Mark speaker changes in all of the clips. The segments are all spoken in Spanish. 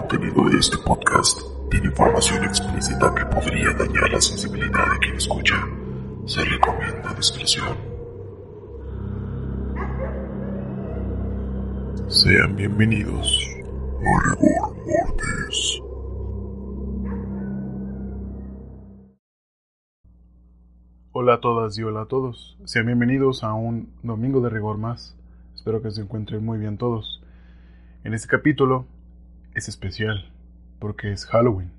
Speaker 1: contenido de este podcast tiene información explícita que podría dañar la sensibilidad de quien escucha. Se recomienda discreción. Sean bienvenidos a Rigor Mortis.
Speaker 2: Hola a todas y hola a todos. Sean bienvenidos a un domingo de rigor más. Espero que se encuentren muy bien todos. En este capítulo es especial porque es Halloween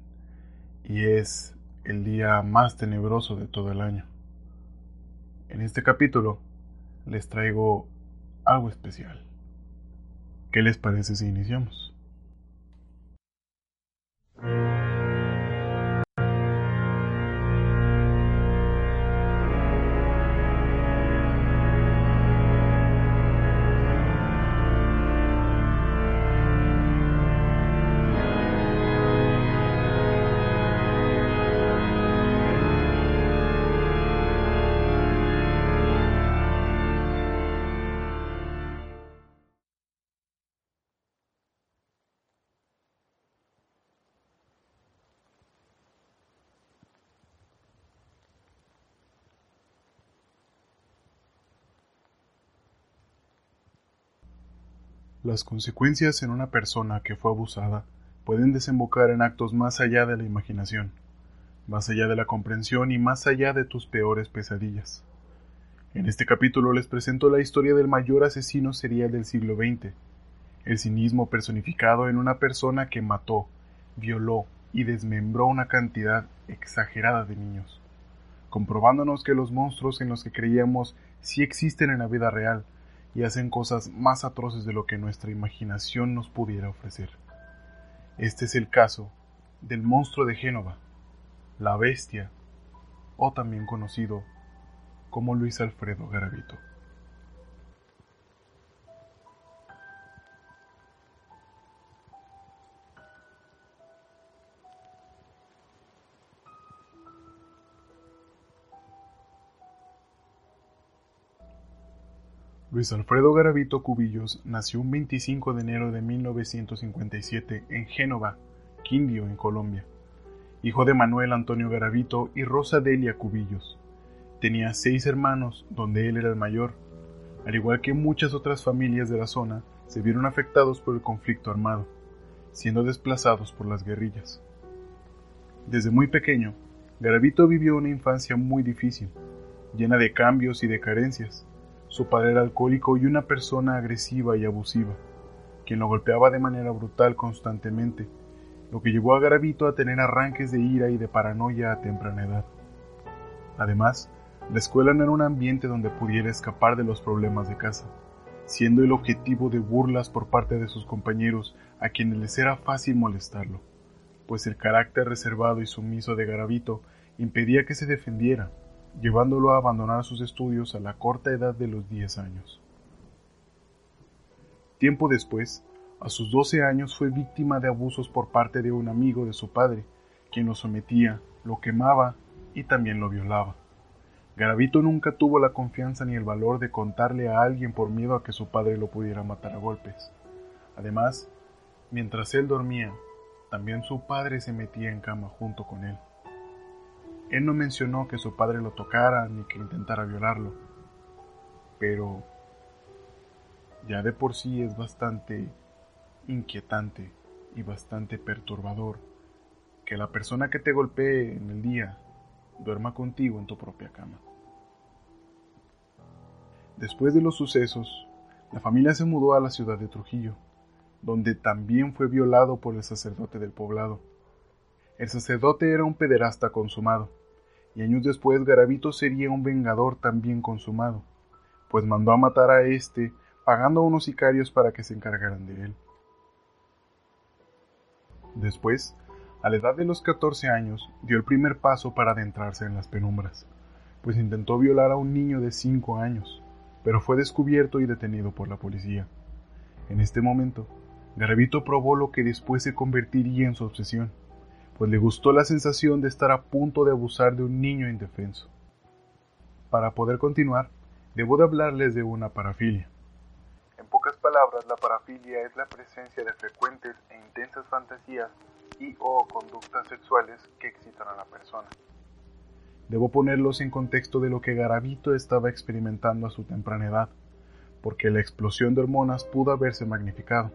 Speaker 2: y es el día más tenebroso de todo el año. En este capítulo les traigo algo especial. ¿Qué les parece si iniciamos? Las consecuencias en una persona que fue abusada pueden desembocar en actos más allá de la imaginación, más allá de la comprensión y más allá de tus peores pesadillas. En este capítulo les presento la historia del mayor asesino serial del siglo XX, el cinismo personificado en una persona que mató, violó y desmembró una cantidad exagerada de niños, comprobándonos que los monstruos en los que creíamos sí existen en la vida real, y hacen cosas más atroces de lo que nuestra imaginación nos pudiera ofrecer. Este es el caso del monstruo de Génova, la bestia, o también conocido como Luis Alfredo Garavito. Luis Alfredo Garavito Cubillos nació un 25 de enero de 1957 en Génova, Quindio, en Colombia. Hijo de Manuel Antonio Garavito y Rosa Delia Cubillos. Tenía seis hermanos, donde él era el mayor. Al igual que muchas otras familias de la zona, se vieron afectados por el conflicto armado, siendo desplazados por las guerrillas. Desde muy pequeño, Garavito vivió una infancia muy difícil, llena de cambios y de carencias su padre era alcohólico y una persona agresiva y abusiva, quien lo golpeaba de manera brutal constantemente, lo que llevó a Garavito a tener arranques de ira y de paranoia a temprana edad. Además, la escuela no era un ambiente donde pudiera escapar de los problemas de casa, siendo el objetivo de burlas por parte de sus compañeros a quienes les era fácil molestarlo, pues el carácter reservado y sumiso de Garavito impedía que se defendiera llevándolo a abandonar sus estudios a la corta edad de los 10 años. Tiempo después, a sus 12 años fue víctima de abusos por parte de un amigo de su padre, quien lo sometía, lo quemaba y también lo violaba. Garavito nunca tuvo la confianza ni el valor de contarle a alguien por miedo a que su padre lo pudiera matar a golpes. Además, mientras él dormía, también su padre se metía en cama junto con él. Él no mencionó que su padre lo tocara ni que intentara violarlo, pero ya de por sí es bastante inquietante y bastante perturbador que la persona que te golpee en el día duerma contigo en tu propia cama. Después de los sucesos, la familia se mudó a la ciudad de Trujillo, donde también fue violado por el sacerdote del poblado El sacerdote era un pederasta consumado, y años después Garavito sería un vengador también consumado, pues mandó a matar a éste pagando a unos sicarios para que se encargaran de él. Después, a la edad de los 14 años, dio el primer paso para adentrarse en las penumbras, pues intentó violar a un niño de 5 años, pero fue descubierto y detenido por la policía. En este momento, Garavito probó lo que después se convertiría en su obsesión, pues le gustó la sensación de estar a punto de abusar de un niño indefenso. Para poder continuar, debo de hablarles de una parafilia. En pocas palabras, la parafilia es la presencia de frecuentes e intensas fantasías y o conductas sexuales que excitan a la persona. Debo ponerlos en contexto de lo que Garavito estaba experimentando a su temprana edad, porque la explosión de hormonas pudo haberse magnificado.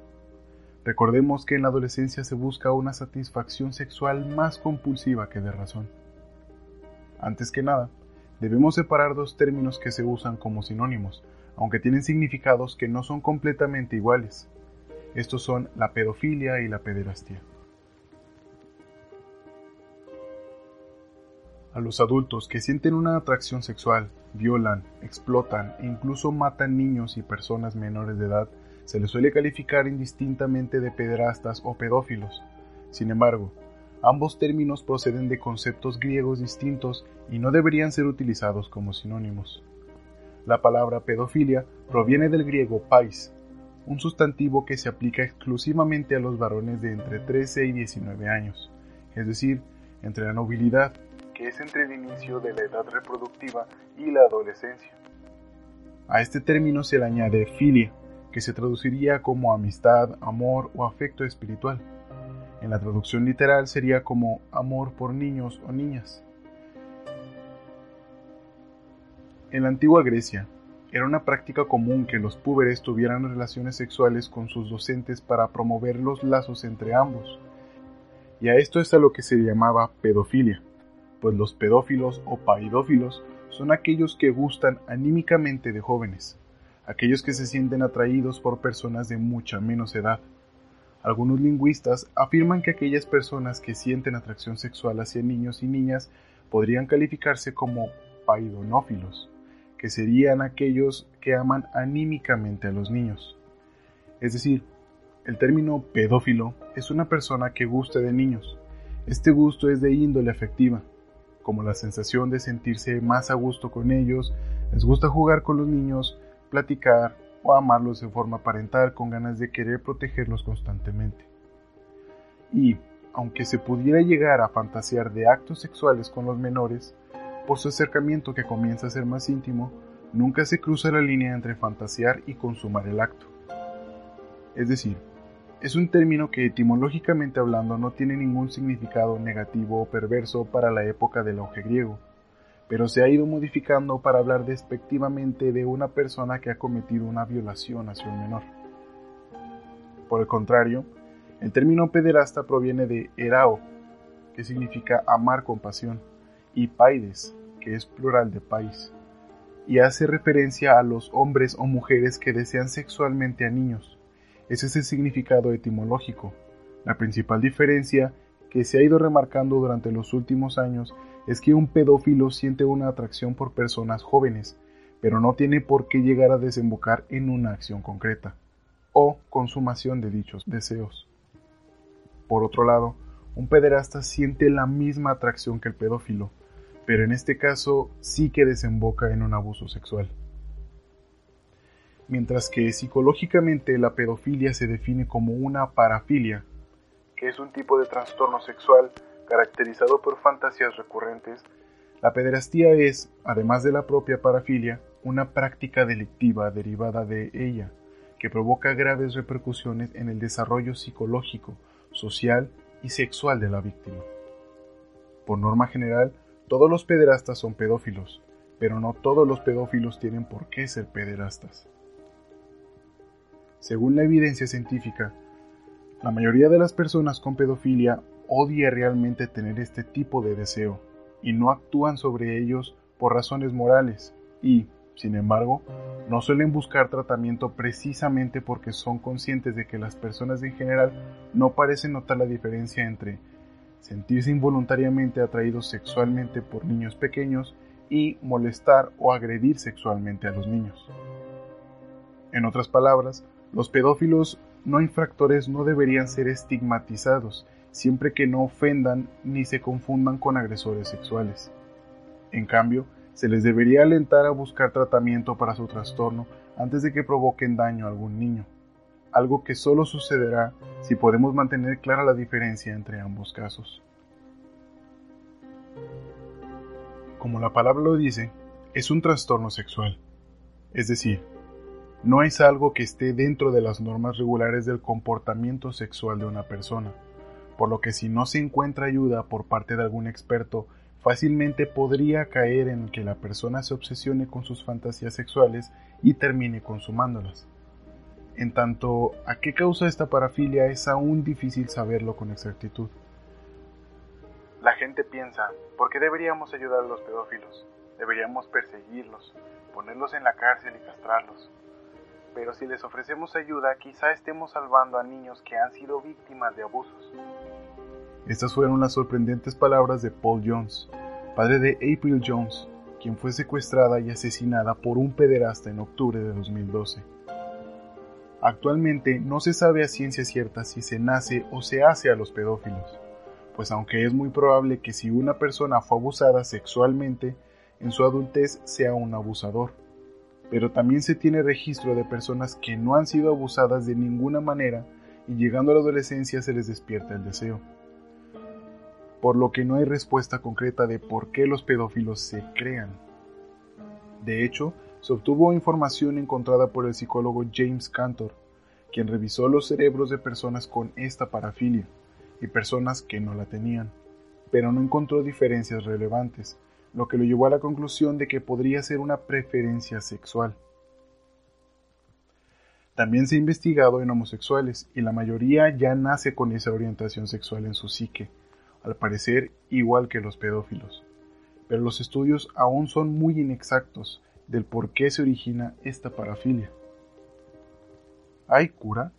Speaker 2: Recordemos que en la adolescencia se busca una satisfacción sexual más compulsiva que de razón. Antes que nada, debemos separar dos términos que se usan como sinónimos, aunque tienen significados que no son completamente iguales. Estos son la pedofilia y la pederastía. A los adultos que sienten una atracción sexual, violan, explotan e incluso matan niños y personas menores de edad se les suele calificar indistintamente de pederastas o pedófilos. Sin embargo, ambos términos proceden de conceptos griegos distintos y no deberían ser utilizados como sinónimos. La palabra pedofilia proviene del griego pais, un sustantivo que se aplica exclusivamente a los varones de entre 13 y 19 años, es decir, entre la nobilidad, que es entre el inicio de la edad reproductiva y la adolescencia. A este término se le añade filia, que se traduciría como amistad, amor o afecto espiritual. En la traducción literal sería como amor por niños o niñas. En la antigua Grecia, era una práctica común que los púberes tuvieran relaciones sexuales con sus docentes para promover los lazos entre ambos. Y a esto es a lo que se llamaba pedofilia, pues los pedófilos o paidófilos son aquellos que gustan anímicamente de jóvenes aquellos que se sienten atraídos por personas de mucha menos edad. Algunos lingüistas afirman que aquellas personas que sienten atracción sexual hacia niños y niñas podrían calificarse como paidonófilos, que serían aquellos que aman anímicamente a los niños. Es decir, el término pedófilo es una persona que gusta de niños. Este gusto es de índole afectiva, como la sensación de sentirse más a gusto con ellos, les gusta jugar con los niños, platicar o amarlos de forma parental con ganas de querer protegerlos constantemente. Y, aunque se pudiera llegar a fantasear de actos sexuales con los menores, por su acercamiento que comienza a ser más íntimo, nunca se cruza la línea entre fantasear y consumar el acto. Es decir, es un término que etimológicamente hablando no tiene ningún significado negativo o perverso para la época del auge griego, pero se ha ido modificando para hablar despectivamente de una persona que ha cometido una violación hacia un menor. Por el contrario, el término pederasta proviene de erao, que significa amar con pasión, y paides, que es plural de pais, y hace referencia a los hombres o mujeres que desean sexualmente a niños. Ese es el significado etimológico. La principal diferencia que se ha ido remarcando durante los últimos años es que un pedófilo siente una atracción por personas jóvenes, pero no tiene por qué llegar a desembocar en una acción concreta o consumación de dichos deseos. Por otro lado, un pederasta siente la misma atracción que el pedófilo, pero en este caso sí que desemboca en un abuso sexual. Mientras que psicológicamente la pedofilia se define como una parafilia, que es un tipo de trastorno sexual caracterizado por fantasías recurrentes, la pederastía es, además de la propia parafilia, una práctica delictiva derivada de ella, que provoca graves repercusiones en el desarrollo psicológico, social y sexual de la víctima. Por norma general, todos los pederastas son pedófilos, pero no todos los pedófilos tienen por qué ser pederastas. Según la evidencia científica, la mayoría de las personas con pedofilia odia realmente tener este tipo de deseo y no actúan sobre ellos por razones morales y, sin embargo, no suelen buscar tratamiento precisamente porque son conscientes de que las personas en general no parecen notar la diferencia entre sentirse involuntariamente atraídos sexualmente por niños pequeños y molestar o agredir sexualmente a los niños. En otras palabras, los pedófilos no infractores no deberían ser estigmatizados siempre que no ofendan ni se confundan con agresores sexuales. En cambio, se les debería alentar a buscar tratamiento para su trastorno antes de que provoquen daño a algún niño, algo que solo sucederá si podemos mantener clara la diferencia entre ambos casos. Como la palabra lo dice, es un trastorno sexual, es decir, no es algo que esté dentro de las normas regulares del comportamiento sexual de una persona, por lo que si no se encuentra ayuda por parte de algún experto, fácilmente podría caer en que la persona se obsesione con sus fantasías sexuales y termine consumándolas. En tanto, a qué causa esta parafilia es aún difícil saberlo con exactitud. La gente piensa, ¿por qué deberíamos ayudar a los pedófilos? Deberíamos perseguirlos, ponerlos en la cárcel y castrarlos. Pero si les ofrecemos ayuda, quizá estemos salvando a niños que han sido víctimas de abusos. Estas fueron las sorprendentes palabras de Paul Jones, padre de April Jones, quien fue secuestrada y asesinada por un pederasta en octubre de 2012. Actualmente no se sabe a ciencia cierta si se nace o se hace a los pedófilos, pues aunque es muy probable que si una persona fue abusada sexualmente, en su adultez sea un abusador, pero también se tiene registro de personas que no han sido abusadas de ninguna manera y llegando a la adolescencia se les despierta el deseo por lo que no hay respuesta concreta de por qué los pedófilos se crean. De hecho, se obtuvo información encontrada por el psicólogo James Cantor, quien revisó los cerebros de personas con esta parafilia y personas que no la tenían, pero no encontró diferencias relevantes, lo que lo llevó a la conclusión de que podría ser una preferencia sexual. También se ha investigado en homosexuales y la mayoría ya nace con esa orientación sexual en su psique, al parecer igual que los pedófilos, pero los estudios aún son muy inexactos del por qué se origina esta parafilia. ¿Hay cura?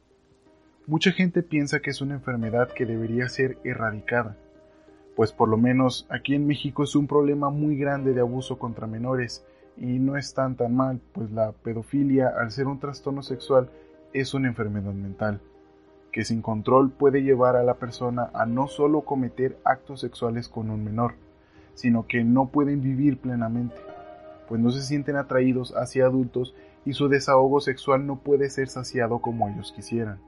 Speaker 2: Mucha gente piensa que es una enfermedad que debería ser erradicada, pues por lo menos aquí en México es un problema muy grande de abuso contra menores y no es tan tan mal, pues la pedofilia, al ser un trastorno sexual, es una enfermedad mental que sin control puede llevar a la persona a no solo cometer actos sexuales con un menor, sino que no pueden vivir plenamente, pues no se sienten atraídos hacia adultos y su desahogo sexual no puede ser saciado como ellos quisieran.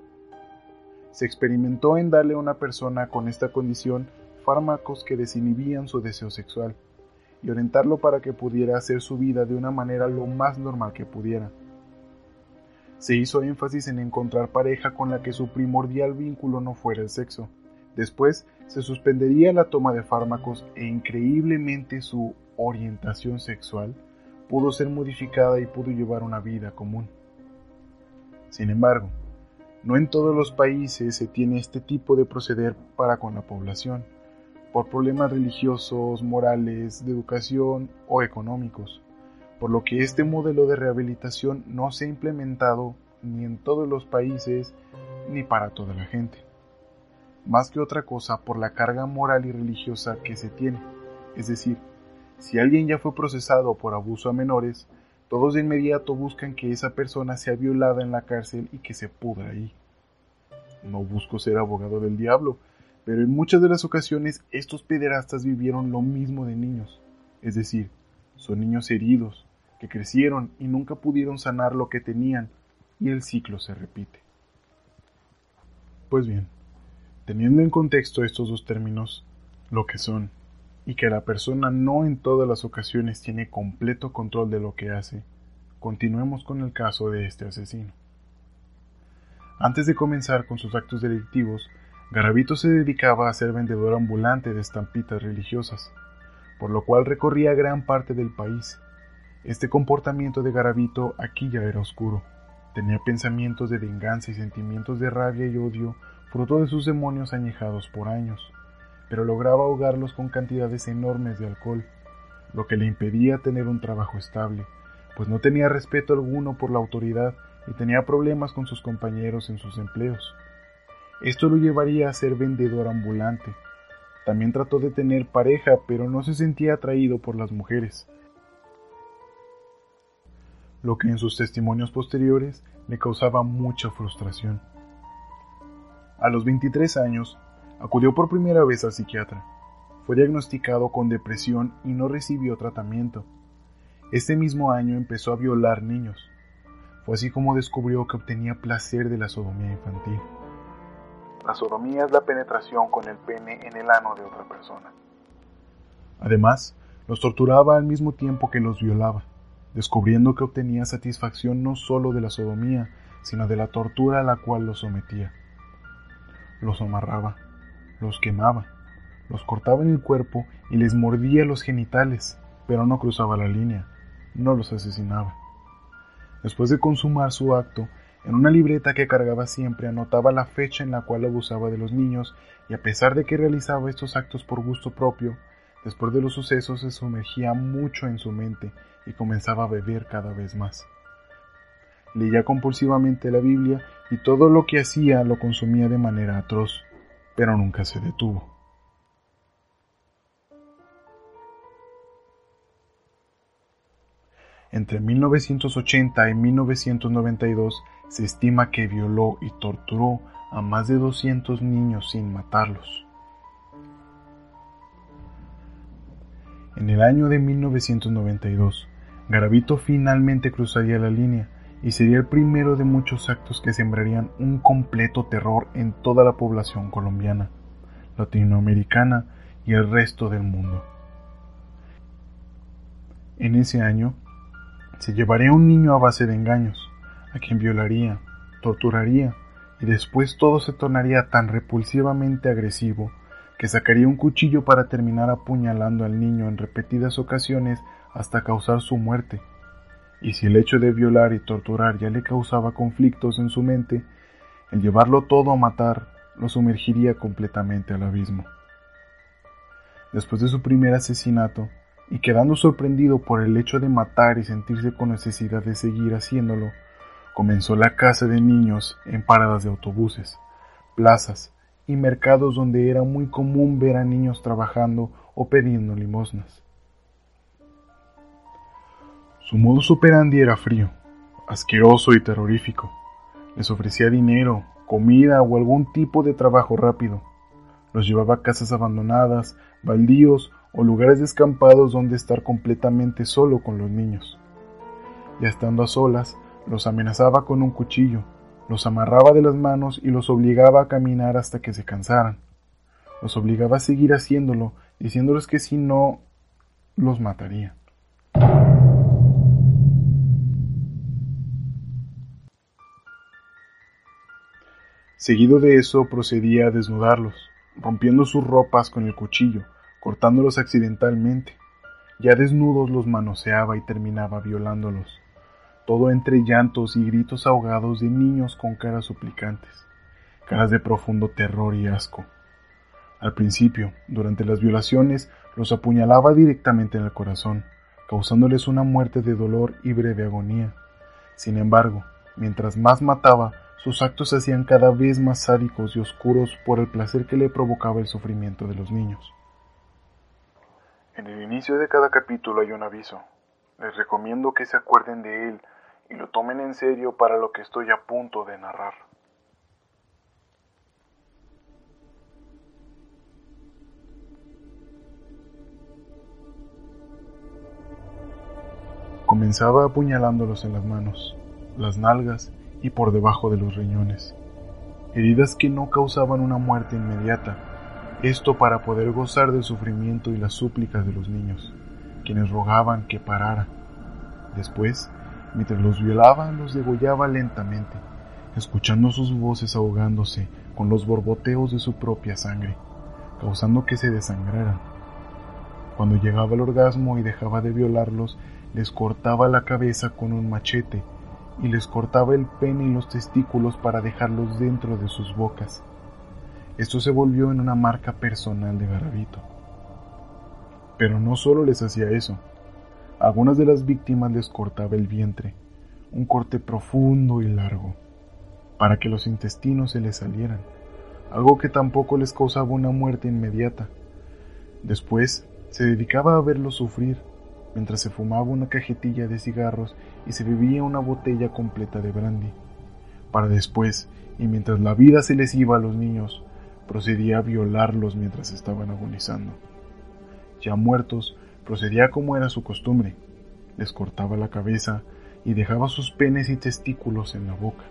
Speaker 2: Se experimentó en darle a una persona con esta condición fármacos que desinhibían su deseo sexual y orientarlo para que pudiera hacer su vida de una manera lo más normal que pudiera se hizo énfasis en encontrar pareja con la que su primordial vínculo no fuera el sexo. Después se suspendería la toma de fármacos e increíblemente su orientación sexual pudo ser modificada y pudo llevar una vida común. Sin embargo, no en todos los países se tiene este tipo de proceder para con la población, por problemas religiosos, morales, de educación o económicos por lo que este modelo de rehabilitación no se ha implementado ni en todos los países ni para toda la gente. Más que otra cosa por la carga moral y religiosa que se tiene. Es decir, si alguien ya fue procesado por abuso a menores, todos de inmediato buscan que esa persona sea violada en la cárcel y que se pudra ahí. No busco ser abogado del diablo, pero en muchas de las ocasiones estos pederastas vivieron lo mismo de niños, es decir, son niños heridos, que crecieron y nunca pudieron sanar lo que tenían, y el ciclo se repite. Pues bien, teniendo en contexto estos dos términos, lo que son, y que la persona no en todas las ocasiones tiene completo control de lo que hace, continuemos con el caso de este asesino. Antes de comenzar con sus actos delictivos, Garavito se dedicaba a ser vendedor ambulante de estampitas religiosas, por lo cual recorría gran parte del país, este comportamiento de Garavito aquí ya era oscuro. Tenía pensamientos de venganza y sentimientos de rabia y odio fruto de sus demonios añejados por años, pero lograba ahogarlos con cantidades enormes de alcohol, lo que le impedía tener un trabajo estable, pues no tenía respeto alguno por la autoridad y tenía problemas con sus compañeros en sus empleos. Esto lo llevaría a ser vendedor ambulante, También trató de tener pareja, pero no se sentía atraído por las mujeres. Lo que en sus testimonios posteriores le causaba mucha frustración. A los 23 años, acudió por primera vez al psiquiatra. Fue diagnosticado con depresión y no recibió tratamiento. Este mismo año empezó a violar niños. Fue así como descubrió que obtenía placer de la sodomía infantil. La sodomía es la penetración con el pene en el ano de otra persona. Además, los torturaba al mismo tiempo que los violaba, descubriendo que obtenía satisfacción no solo de la sodomía, sino de la tortura a la cual los sometía. Los amarraba, los quemaba, los cortaba en el cuerpo y les mordía los genitales, pero no cruzaba la línea, no los asesinaba. Después de consumar su acto, en una libreta que cargaba siempre anotaba la fecha en la cual abusaba de los niños y a pesar de que realizaba estos actos por gusto propio, después de los sucesos se sumergía mucho en su mente y comenzaba a beber cada vez más. Leía compulsivamente la Biblia y todo lo que hacía lo consumía de manera atroz, pero nunca se detuvo. Entre 1980 y 1992 se estima que violó y torturó a más de 200 niños sin matarlos. En el año de 1992, Garavito finalmente cruzaría la línea y sería el primero de muchos actos que sembrarían un completo terror en toda la población colombiana, latinoamericana y el resto del mundo. En ese año, se llevaría a un niño a base de engaños, a quien violaría, torturaría, y después todo se tornaría tan repulsivamente agresivo que sacaría un cuchillo para terminar apuñalando al niño en repetidas ocasiones hasta causar su muerte. Y si el hecho de violar y torturar ya le causaba conflictos en su mente, el llevarlo todo a matar lo sumergiría completamente al abismo. Después de su primer asesinato, y quedando sorprendido por el hecho de matar y sentirse con necesidad de seguir haciéndolo, comenzó la caza de niños en paradas de autobuses, plazas y mercados donde era muy común ver a niños trabajando o pidiendo limosnas. Su modus operandi era frío, asqueroso y terrorífico. Les ofrecía dinero, comida o algún tipo de trabajo rápido. Los llevaba a casas abandonadas, baldíos o lugares descampados donde estar completamente solo con los niños. Ya estando a solas, los amenazaba con un cuchillo, los amarraba de las manos y los obligaba a caminar hasta que se cansaran. Los obligaba a seguir haciéndolo, diciéndoles que si no, los mataría. Seguido de eso procedía a desnudarlos, rompiendo sus ropas con el cuchillo, cortándolos accidentalmente. Ya desnudos los manoseaba y terminaba violándolos, todo entre llantos y gritos ahogados de niños con caras suplicantes, caras de profundo terror y asco. Al principio, durante las violaciones, los apuñalaba directamente en el corazón, causándoles una muerte de dolor y breve agonía. Sin embargo, mientras más mataba, sus actos se hacían cada vez más sádicos y oscuros por el placer que le provocaba el sufrimiento de los niños. En el inicio de cada capítulo hay un aviso. Les recomiendo que se acuerden de él y lo tomen en serio para lo que estoy a punto de narrar. Comenzaba apuñalándolos en las manos, las nalgas y por debajo de los riñones. Heridas que no causaban una muerte inmediata, esto para poder gozar del sufrimiento y las súplicas de los niños, quienes rogaban que parara. Después, mientras los violaba, los degollaba lentamente, escuchando sus voces ahogándose con los borboteos de su propia sangre, causando que se desangraran. Cuando llegaba el orgasmo y dejaba de violarlos, les cortaba la cabeza con un machete y les cortaba el pene y los testículos para dejarlos dentro de sus bocas. Esto se volvió en una marca personal de Garavito. Pero no solo les hacía eso. algunas de las víctimas les cortaba el vientre, un corte profundo y largo, para que los intestinos se les salieran, algo que tampoco les causaba una muerte inmediata, Después se dedicaba a verlos sufrir, mientras se fumaba una cajetilla de cigarros y se bebía una botella completa de brandy. Para después, y mientras la vida se les iba a los niños, procedía a violarlos mientras estaban agonizando. Ya muertos, procedía como era su costumbre, les cortaba la cabeza y dejaba sus penes y testículos en la boca.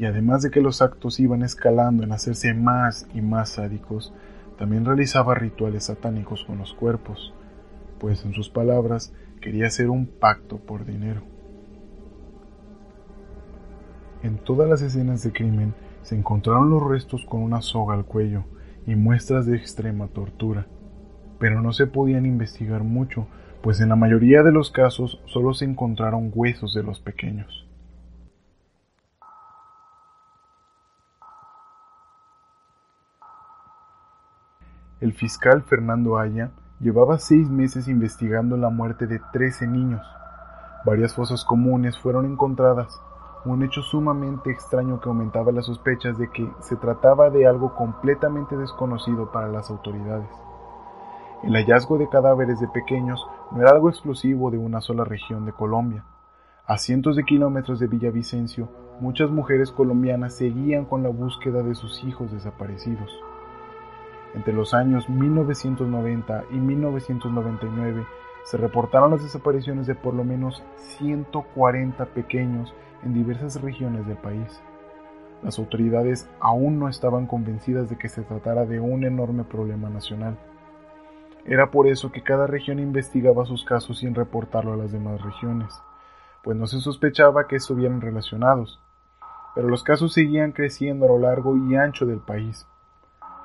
Speaker 2: Y además de que los actos iban escalando en hacerse más y más sádicos, también realizaba rituales satánicos con los cuerpos, pues en sus palabras quería hacer un pacto por dinero. En todas las escenas de crimen se encontraron los restos con una soga al cuello y muestras de extrema tortura, pero no se podían investigar mucho, pues en la mayoría de los casos solo se encontraron huesos de los pequeños. El fiscal Fernando Aya llevaba seis meses investigando la muerte de 13 niños. Varias fosas comunes fueron encontradas, un hecho sumamente extraño que aumentaba las sospechas de que se trataba de algo completamente desconocido para las autoridades. El hallazgo de cadáveres de pequeños no era algo exclusivo de una sola región de Colombia. A cientos de kilómetros de Villavicencio, muchas mujeres colombianas seguían con la búsqueda de sus hijos desaparecidos. Entre los años 1990 y 1999 se reportaron las desapariciones de por lo menos 140 pequeños en diversas regiones del país. Las autoridades aún no estaban convencidas de que se tratara de un enorme problema nacional. Era por eso que cada región investigaba sus casos sin reportarlo a las demás regiones, pues no se sospechaba que estuvieran relacionados. Pero los casos seguían creciendo a lo largo y ancho del país.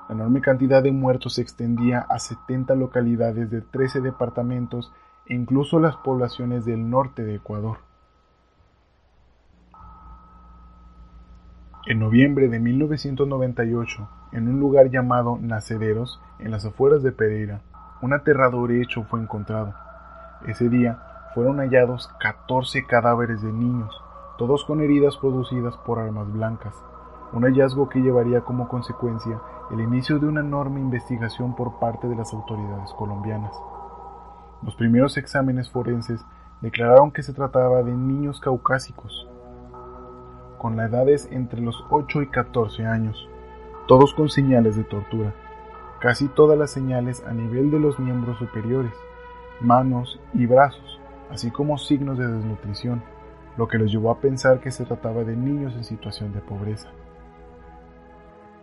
Speaker 2: La enorme cantidad de muertos se extendía a 70 localidades de 13 departamentos e incluso las poblaciones del norte de Ecuador. En noviembre de 1998, en un lugar llamado Nacederos, en las afueras de Pereira, un aterrador hecho fue encontrado. Ese día fueron hallados 14 cadáveres de niños, todos con heridas producidas por armas blancas, un hallazgo que llevaría como consecuencia el inicio de una enorme investigación por parte de las autoridades colombianas. Los primeros exámenes forenses declararon que se trataba de niños caucásicos, con las edades entre los 8 y 14 años, todos con señales de tortura, casi todas las señales a nivel de los miembros superiores, manos y brazos, así como signos de desnutrición, lo que les llevó a pensar que se trataba de niños en situación de pobreza.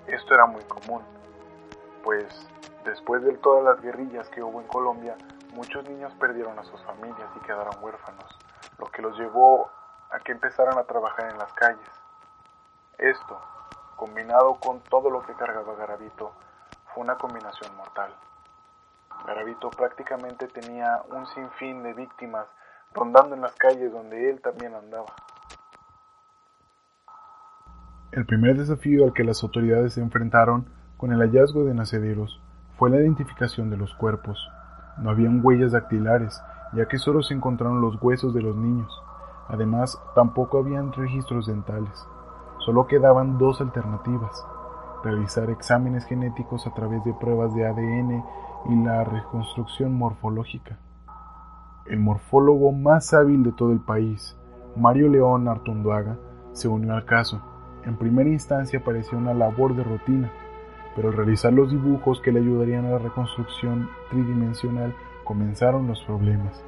Speaker 2: Esto era muy común, pues después de todas las guerrillas que hubo en Colombia, muchos niños perdieron a sus familias y quedaron huérfanos, lo que los llevó a que empezaran a trabajar en las calles. Esto, combinado con todo lo que cargaba Garavito, fue una combinación mortal. Garavito prácticamente tenía un sinfín de víctimas rondando en las calles donde él también andaba. El primer desafío al que las autoridades se enfrentaron con el hallazgo de nacederos fue la identificación de los cuerpos. No habían huellas dactilares, ya que solo se encontraron los huesos de los niños. Además, tampoco habían registros dentales. Solo quedaban dos alternativas. Realizar exámenes genéticos a través de pruebas de ADN y la reconstrucción morfológica. El morfólogo más hábil de todo el país, Mario León Artunduaga, se unió al caso en primera instancia parecía una labor de rutina, pero al realizar los dibujos que le ayudarían a la reconstrucción tridimensional comenzaron los problemas.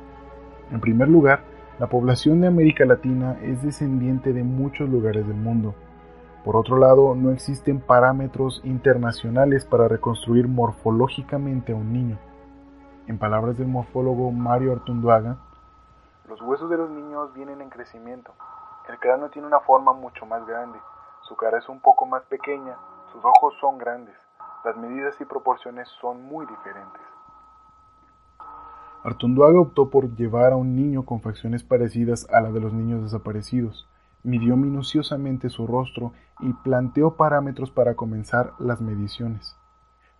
Speaker 2: En primer lugar, la población de América Latina es descendiente de muchos lugares del mundo. Por otro lado, no existen parámetros internacionales para reconstruir morfológicamente a un niño. En palabras del morfólogo Mario Artunduaga, los huesos de los niños vienen en crecimiento. El cráneo tiene una forma mucho más grande, su cara es un poco más pequeña, sus ojos son grandes, las medidas y proporciones son muy diferentes. Artunduaga optó por llevar a un niño con facciones parecidas a la de los niños desaparecidos, midió minuciosamente su rostro y planteó parámetros para comenzar las mediciones,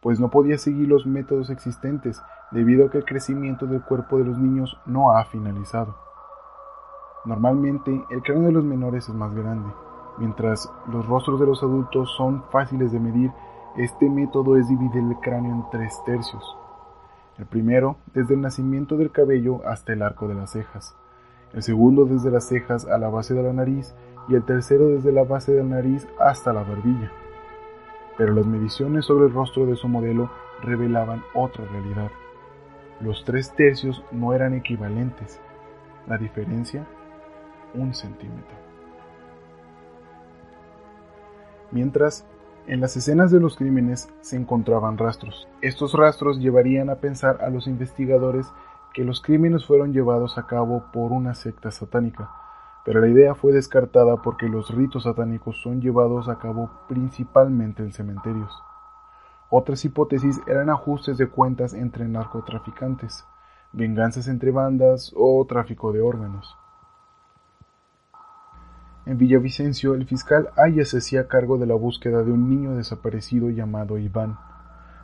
Speaker 2: pues no podía seguir los métodos existentes debido a que el crecimiento del cuerpo de los niños no ha finalizado. Normalmente el cráneo de los menores es más grande, Mientras los rostros de los adultos son fáciles de medir, Este método es dividir el cráneo en tres tercios. El primero, desde el nacimiento del cabello hasta el arco de las cejas. El segundo, desde las cejas a la base de la nariz. Y el tercero, desde la base de la nariz hasta la barbilla. Pero las mediciones sobre el rostro de su modelo revelaban otra realidad. Los tres tercios no eran equivalentes. La diferencia, un centímetro. Mientras, en las escenas de los crímenes se encontraban rastros. Estos rastros llevarían a pensar a los investigadores que los crímenes fueron llevados a cabo por una secta satánica, pero la idea fue descartada porque los ritos satánicos son llevados a cabo principalmente en cementerios. Otras hipótesis eran ajustes de cuentas entre narcotraficantes, venganzas entre bandas o tráfico de órganos. En Villavicencio, el fiscal Aya se hacía cargo de la búsqueda de un niño desaparecido llamado Iván.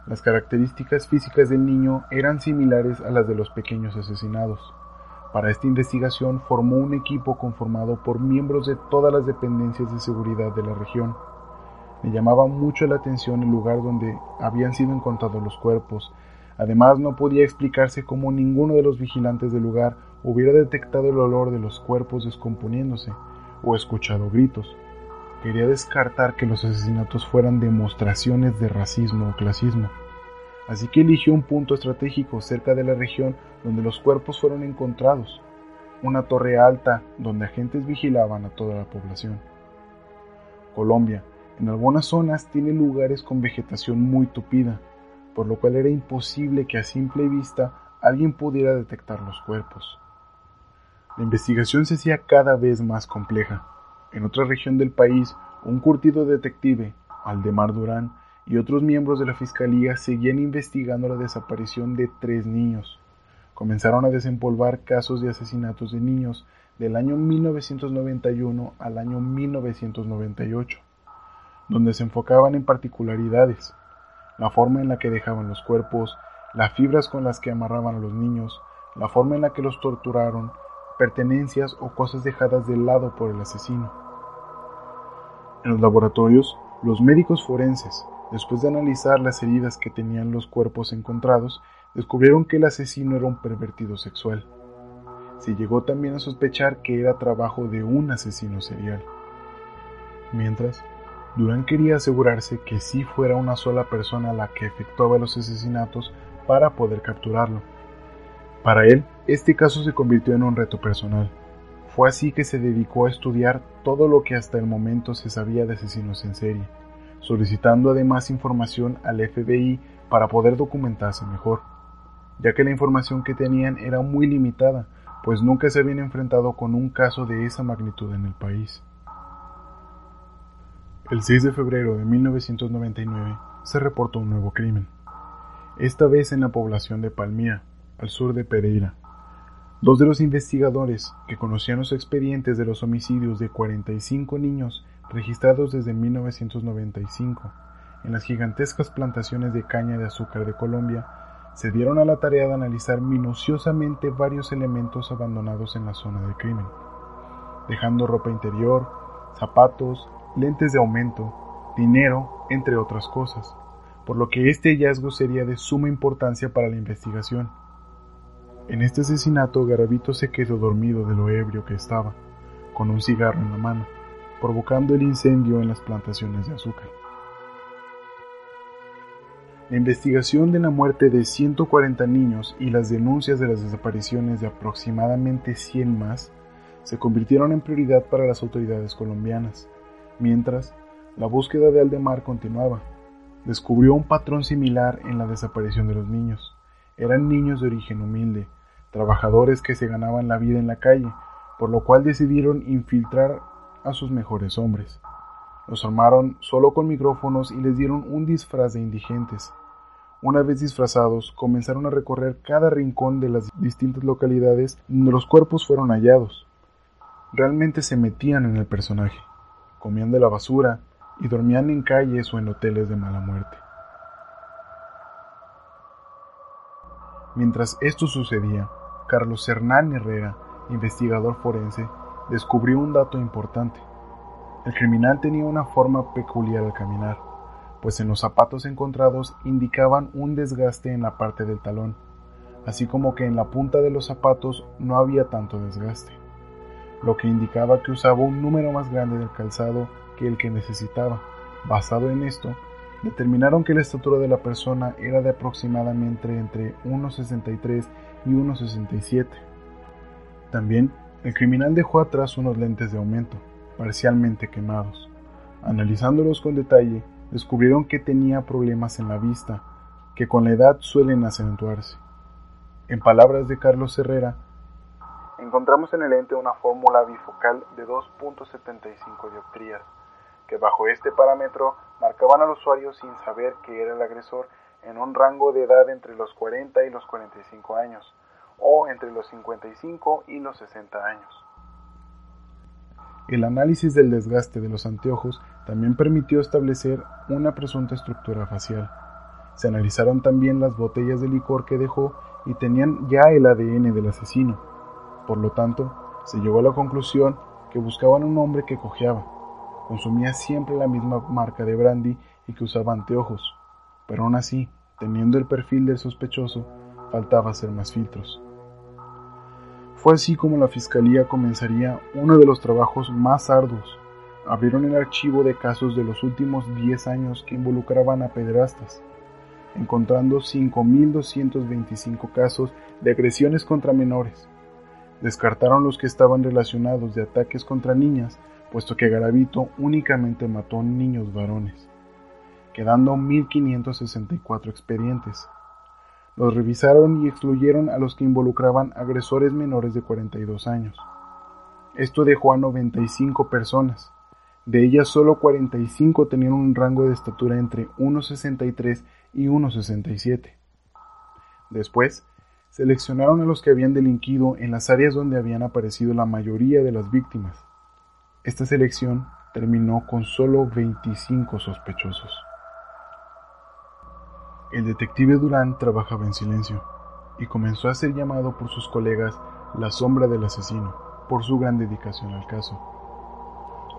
Speaker 2: Las características físicas del niño eran similares a las de los pequeños asesinados. Para esta investigación formó un equipo conformado por miembros de todas las dependencias de seguridad de la región. Me llamaba mucho la atención el lugar donde habían sido encontrados los cuerpos. Además, no podía explicarse cómo ninguno de los vigilantes del lugar hubiera detectado el olor de los cuerpos descomponiéndose o escuchado gritos. Quería descartar que los asesinatos fueran demostraciones de racismo o clasismo. Así que eligió un punto estratégico cerca de la región donde los cuerpos fueron encontrados, una torre alta donde agentes vigilaban a toda la población. Colombia, en algunas zonas, tiene lugares con vegetación muy tupida, por lo cual era imposible que a simple vista alguien pudiera detectar los cuerpos. La investigación se hacía cada vez más compleja. En otra región del país, un curtido detective, Aldemar Durán, y otros miembros de la Fiscalía seguían investigando la desaparición de tres niños. Comenzaron a desempolvar casos de asesinatos de niños del año 1991 al año 1998, donde se enfocaban en particularidades, la forma en la que dejaban los cuerpos, las fibras con las que amarraban a los niños, la forma en la que los torturaron, pertenencias o cosas dejadas de lado por el asesino. En los laboratorios, los médicos forenses, después de analizar las heridas que tenían los cuerpos encontrados, descubrieron que el asesino era un pervertido sexual. Se llegó también a sospechar que era trabajo de un asesino serial. Mientras, Durán quería asegurarse que sí fuera una sola persona la que efectuaba los asesinatos para poder capturarlo. Para él, este caso se convirtió en un reto personal. Fue así que se dedicó a estudiar todo lo que hasta el momento se sabía de asesinos en serie, solicitando además información al FBI para poder documentarse mejor, ya que la información que tenían era muy limitada, pues nunca se habían enfrentado con un caso de esa magnitud en el país. El 6 de febrero de 1999 se reportó un nuevo crimen, esta vez en la población de Palmira, al sur de Pereira. Dos de los investigadores que conocían los expedientes de los homicidios de 45 niños registrados desde 1995 en las gigantescas plantaciones de caña de azúcar de Colombia se dieron a la tarea de analizar minuciosamente varios elementos abandonados en la zona del crimen, dejando ropa interior, zapatos, lentes de aumento, dinero, entre otras cosas, por lo que este hallazgo sería de suma importancia para la investigación. En este asesinato, Garavito se quedó dormido de lo ebrio que estaba, con un cigarro en la mano, provocando el incendio en las plantaciones de azúcar. La investigación de la muerte de 140 niños y las denuncias de las desapariciones de aproximadamente 100 más se convirtieron en prioridad para las autoridades colombianas, mientras la búsqueda de Aldemar continuaba. Descubrió un patrón similar en la desaparición de los niños. Eran niños de origen humilde, trabajadores que se ganaban la vida en la calle, por lo cual decidieron infiltrar a sus mejores hombres. Los armaron solo con micrófonos y les dieron un disfraz de indigentes. Una vez disfrazados, comenzaron a recorrer cada rincón de las distintas localidades donde los cuerpos fueron hallados. Realmente se metían en el personaje, comían de la basura y dormían en calles o en hoteles de mala muerte. Mientras esto sucedía, Carlos Hernán Herrera, investigador forense, descubrió un dato importante. El criminal tenía una forma peculiar al caminar, pues en los zapatos encontrados indicaban un desgaste en la parte del talón, así como que en la punta de los zapatos no había tanto desgaste, lo que indicaba que usaba un número más grande del calzado que el que necesitaba. Basado en esto, determinaron que la estatura de la persona era de aproximadamente entre 1,63 y 1,67. También, el criminal dejó atrás unos lentes de aumento, parcialmente quemados. Analizándolos con detalle, descubrieron que tenía problemas en la vista, que con la edad suelen acentuarse. En palabras de Carlos Herrera, encontramos en el lente una fórmula bifocal de 2.75 dioptrías, que bajo este parámetro marcaban al usuario sin saber que era el agresor en un rango de edad entre los 40 y los 45 años, o entre los 55 y los 60 años. El análisis del desgaste de los anteojos también permitió establecer una presunta estructura facial. Se analizaron también las botellas de licor que dejó y tenían ya el ADN del asesino. Por lo tanto, se llegó a la conclusión que buscaban un hombre que cojeaba. Consumía siempre la misma marca de brandy y que usaba anteojos. Pero aún así, teniendo el perfil del sospechoso, faltaba hacer más filtros. Fue así como la Fiscalía comenzaría uno de los trabajos más arduos. Abrieron el archivo de casos de los últimos 10 años que involucraban a pederastas, encontrando 5.225 casos de agresiones contra menores. Descartaron los que estaban relacionados de ataques contra niñas, puesto que Garavito únicamente mató niños varones, quedando 1.564 expedientes. Los revisaron y excluyeron a los que involucraban agresores menores de 42 años. Esto dejó a 95 personas. De ellas solo 45 tenían un rango de estatura entre 1,63 y 1,67. Después, seleccionaron a los que habían delinquido en las áreas donde habían aparecido la mayoría de las víctimas. Esta selección terminó con solo 25 sospechosos. El detective Durán trabajaba en silencio y comenzó a ser llamado por sus colegas la sombra del asesino por su gran dedicación al caso.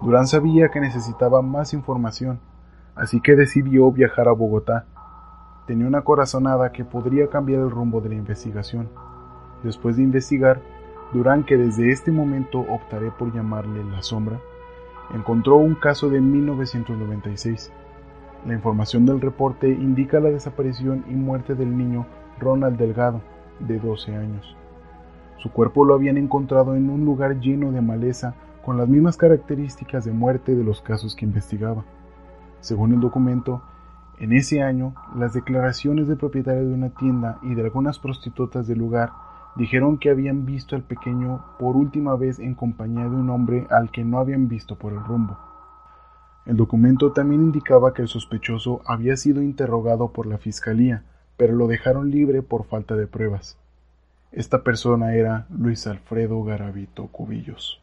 Speaker 2: Durán sabía que necesitaba más información, así que decidió viajar a Bogotá. Tenía una corazonada que podría cambiar el rumbo de la investigación. Después de investigar, Durán, que desde este momento optaré por llamarle la sombra, encontró un caso de 1996 la información del reporte indica la desaparición y muerte del niño Ronald Delgado, de 12 años. Su cuerpo lo habían encontrado en un lugar lleno de maleza con las mismas características de muerte de los casos que investigaba. Según el documento, en ese año, las declaraciones del propietario de una tienda y de algunas prostitutas del lugar dijeron que habían visto al pequeño por última vez en compañía de un hombre al que no habían visto por el rumbo. El documento también indicaba que el sospechoso había sido interrogado por la fiscalía, pero lo dejaron libre por falta de pruebas. Esta persona era Luis Alfredo Garavito Cubillos.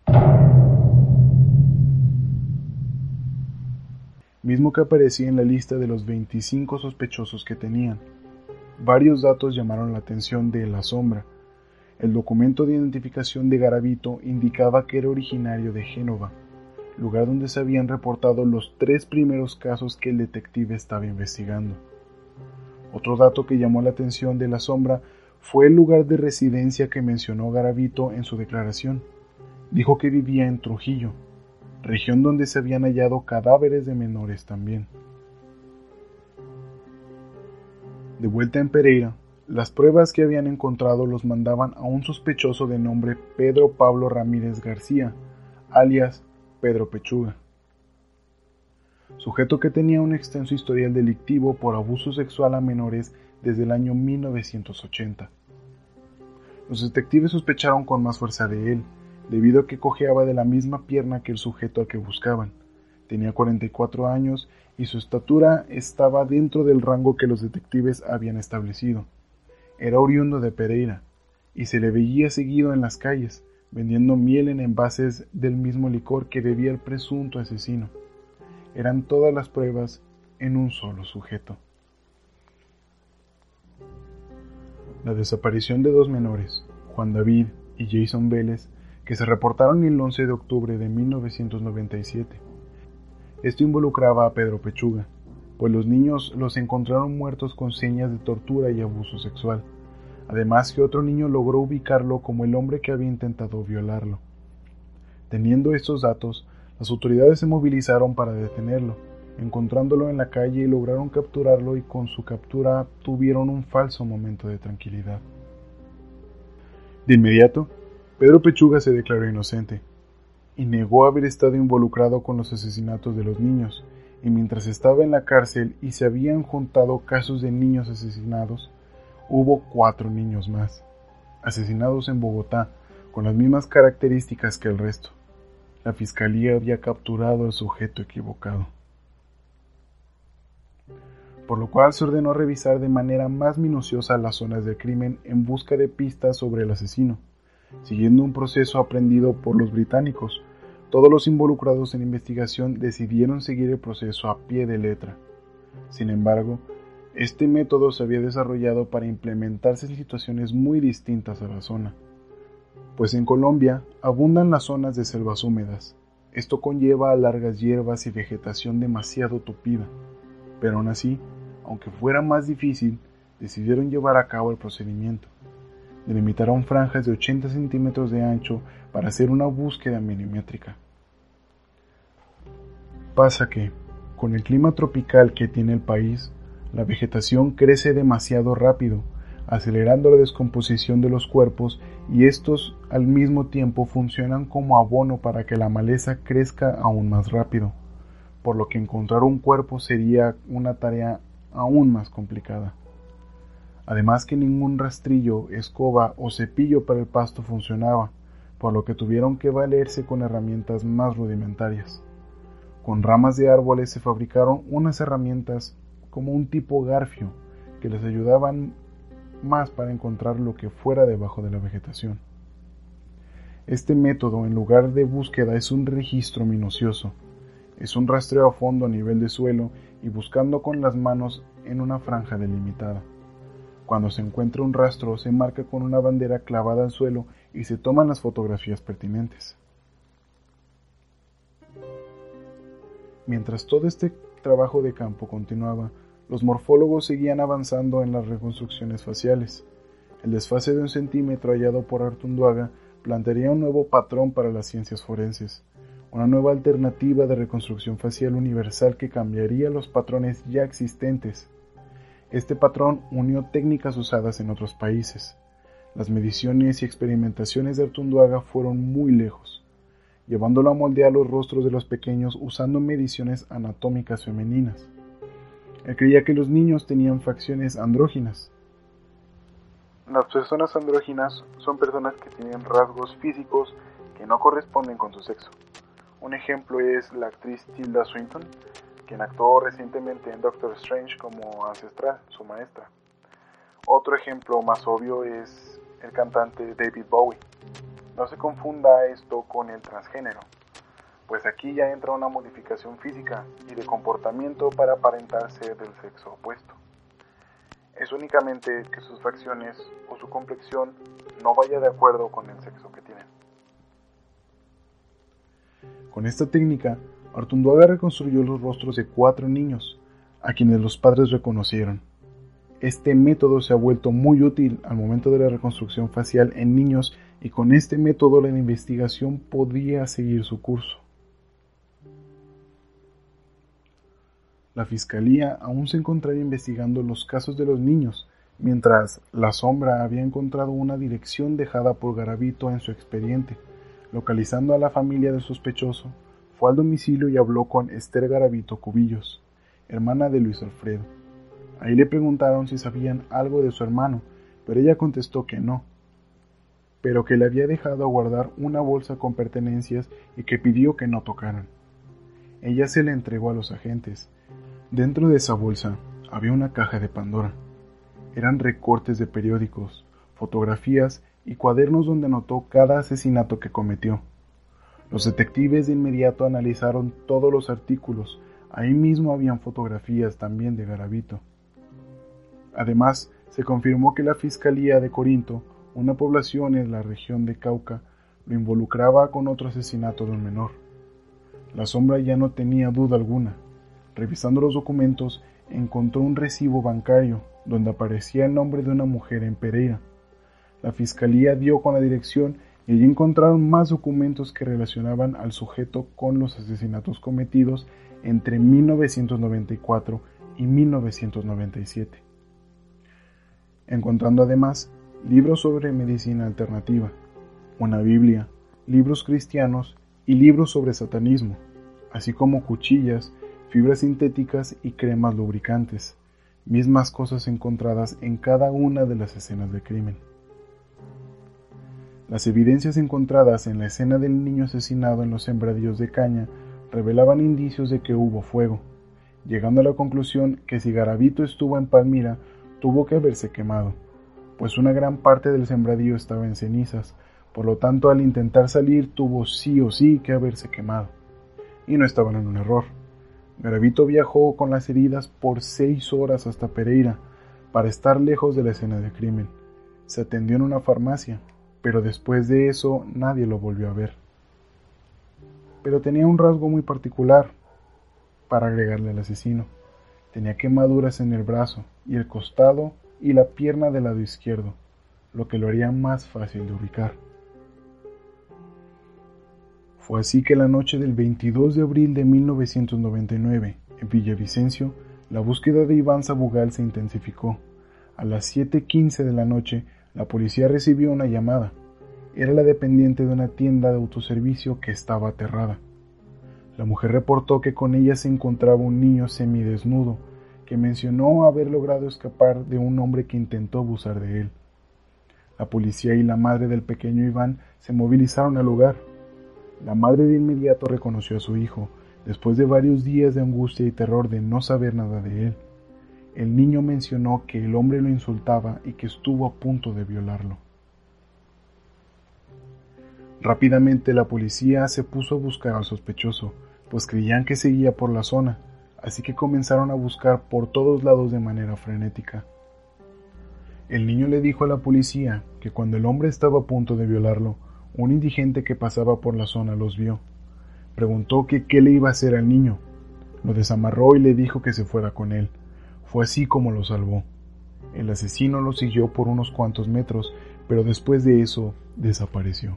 Speaker 2: Mismo que aparecía en la lista de los 25 sospechosos que tenían. Varios datos llamaron la atención de La Sombra. El documento de identificación de Garavito indicaba que era originario de Génova, lugar donde se habían reportado los tres primeros casos que el detective estaba investigando. Otro dato que llamó la atención de la sombra fue el lugar de residencia que mencionó Garavito en su declaración. Dijo que vivía en Trujillo, región donde se habían hallado cadáveres de menores también. De vuelta en Pereira, las pruebas que habían encontrado los mandaban a un sospechoso de nombre Pedro Pablo Ramírez García, alias Pedro Pechuga, sujeto que tenía un extenso historial delictivo por abuso sexual a menores desde el año 1980. Los detectives sospecharon con más fuerza de él, debido a que cojeaba de la misma pierna que el sujeto al que buscaban. Tenía 44 años y su estatura estaba dentro del rango que los detectives habían establecido. Era oriundo de Pereira, y se le veía seguido en las calles, vendiendo miel en envases del mismo licor que bebía el presunto asesino. Eran todas las pruebas en un solo sujeto. La desaparición de dos menores, Juan David y Jason Vélez, que se reportaron el 11 de octubre de 1997. Esto involucraba a Pedro Pechuga, pues los niños los encontraron muertos con señas de tortura y abuso sexual. Además que otro niño logró ubicarlo como el hombre que había intentado violarlo. Teniendo estos datos, las autoridades se movilizaron para detenerlo, encontrándolo en la calle y lograron capturarlo y con su captura tuvieron un falso momento de tranquilidad. De inmediato, Pedro Pechuga se declaró inocente y negó haber estado involucrado con los asesinatos de los niños, y mientras estaba en la cárcel y se habían juntado casos de niños asesinados, hubo cuatro niños más, asesinados en Bogotá, con las mismas características que el resto. La fiscalía había capturado al sujeto equivocado. Por lo cual se ordenó revisar de manera más minuciosa las zonas del crimen en busca de pistas sobre el asesino. Siguiendo un proceso aprendido por los británicos, todos los involucrados en la investigación decidieron seguir el proceso a pie de letra. Sin embargo, este método se había desarrollado para implementarse en situaciones muy distintas a la zona, pues en Colombia abundan las zonas de selvas húmedas. Esto conlleva a largas hierbas y vegetación demasiado tupida, pero aún así, aunque fuera más difícil, decidieron llevar a cabo el procedimiento. Delimitaron franjas de 80 centímetros de ancho para hacer una búsqueda milimétrica. Pasa que, con el clima tropical que tiene el país, la vegetación crece demasiado rápido, acelerando la descomposición de los cuerpos y estos al mismo tiempo funcionan como abono para que la maleza crezca aún más rápido, por lo que encontrar un cuerpo sería una tarea aún más complicada. Además que ningún rastrillo, escoba o cepillo para el pasto funcionaba, por lo que tuvieron que valerse con herramientas más rudimentarias. Con ramas de árboles se fabricaron unas herramientas como un tipo garfio que les ayudaban más para encontrar lo que fuera debajo de la vegetación. Este método, en lugar de búsqueda, es un registro minucioso. Es un rastreo a fondo a nivel de suelo y buscando con las manos en una franja delimitada. Cuando se encuentra un rastro, se marca con una bandera clavada al suelo y se toman las fotografías pertinentes. Mientras todo este trabajo de campo continuaba, los morfólogos seguían avanzando en las reconstrucciones faciales. El desfase de un centímetro hallado por Artunduaga plantearía un nuevo patrón para las ciencias forenses, una nueva alternativa de reconstrucción facial universal que cambiaría los patrones ya existentes este patrón unió técnicas usadas en otros países. Las mediciones y experimentaciones de Artunduaga fueron muy lejos, llevándolo a moldear los rostros de los pequeños usando mediciones anatómicas femeninas. Él creía que los niños tenían facciones andróginas. Las personas andróginas son personas que tienen rasgos físicos que no corresponden con su sexo. Un ejemplo es la actriz Tilda Swinton, quien actuó recientemente en Doctor Strange como Ancestral, su maestra. Otro ejemplo más obvio es el cantante David Bowie. No se confunda esto con el transgénero, pues aquí ya entra una modificación física y de comportamiento para aparentarse del sexo opuesto. Es únicamente que sus facciones o su complexión no vaya de acuerdo con el sexo que tienen. Con esta técnica Artunduaga reconstruyó los rostros de cuatro niños, a quienes los padres reconocieron. Este método se ha vuelto muy útil al momento de la reconstrucción facial en niños y con este método la investigación podría seguir su curso. La fiscalía aún se encontraba investigando los casos de los niños, mientras la sombra había encontrado una dirección dejada por Garavito en su expediente, localizando a la familia del sospechoso fue al domicilio y habló con Esther Garavito Cubillos, hermana de Luis Alfredo. Ahí le preguntaron si sabían algo de su hermano, pero ella contestó que no, pero que le había dejado guardar una bolsa con pertenencias y que pidió que no tocaran. Ella se le entregó a los agentes. Dentro de esa bolsa había una caja de Pandora. Eran recortes de periódicos, fotografías y cuadernos donde anotó cada asesinato que cometió. Los detectives de inmediato analizaron todos los artículos. Ahí mismo habían fotografías también de Garavito. Además, se confirmó que la Fiscalía de Corinto, una población en la región de Cauca, lo involucraba con otro asesinato de un menor. La sombra ya no tenía duda alguna. revisando los documentos, encontró un recibo bancario donde aparecía el nombre de una mujer en Pereira. La fiscalía dio con la dirección y allí encontraron más documentos que relacionaban al sujeto con los asesinatos cometidos entre 1994 y 1997, encontrando además libros sobre medicina alternativa, una Biblia, libros cristianos y libros sobre satanismo, así como cuchillas, fibras sintéticas y cremas lubricantes, mismas cosas encontradas en cada una de las escenas de crimen. Las evidencias encontradas en la escena del niño asesinado en los sembradíos de caña revelaban indicios de que hubo fuego, llegando a la conclusión que si Garavito estuvo en Palmira, tuvo que haberse quemado, pues una gran parte del sembradío estaba en cenizas, por lo tanto al intentar salir tuvo sí o sí que haberse quemado. Y no estaban en un error. Garavito viajó con las heridas por seis horas hasta Pereira, para estar lejos de la escena del crimen. Se atendió en una farmacia, pero después de eso nadie lo volvió a ver. Pero tenía un rasgo muy particular, para agregarle al asesino. Tenía quemaduras en el brazo y el costado y la pierna del lado izquierdo, lo que lo haría más fácil de ubicar. Fue así que la noche del 22 de abril de 1999, en Villavicencio, la búsqueda de Iván Sabugal se intensificó. A las 7.15 de la noche, la policía recibió una llamada. Era la dependiente de una tienda de autoservicio que estaba aterrada. La mujer reportó que con ella se encontraba un niño semidesnudo, que mencionó haber logrado escapar de un hombre que intentó abusar de él. La policía y la madre del pequeño Iván se movilizaron al lugar. La madre de inmediato reconoció a su hijo, después de varios días de angustia y terror de no saber nada de él. El niño mencionó que el hombre lo insultaba y que estuvo a punto de violarlo. Rápidamente la policía se puso a buscar al sospechoso, pues creían que seguía por la zona, así que comenzaron a buscar por todos lados de manera frenética. El niño le dijo a la policía que cuando el hombre estaba a punto de violarlo, un indigente que pasaba por la zona los vio. Preguntó que qué le iba a hacer al niño. Lo desamarró y le dijo que se fuera con él. Fue así como lo salvó. El asesino lo siguió por unos cuantos metros, pero después de eso desapareció.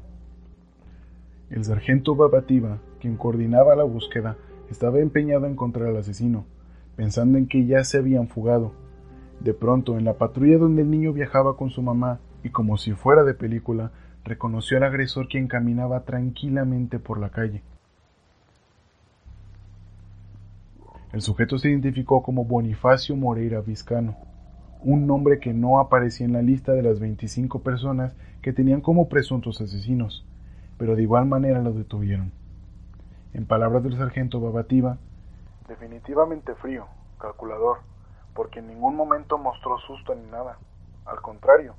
Speaker 2: El sargento Babativa, quien coordinaba la búsqueda, estaba empeñado en encontrar al asesino, pensando en que ya se habían fugado. De pronto, en la patrulla donde el niño viajaba con su mamá, y como si fuera de película, reconoció al agresor quien caminaba tranquilamente por la calle. El sujeto se identificó como Bonifacio Moreira Vizcano, un nombre que no aparecía en la lista de las 25 personas que tenían como presuntos asesinos pero de igual manera lo detuvieron. En palabras del sargento Babativa, definitivamente frío, calculador, porque en ningún momento mostró susto ni nada. Al contrario,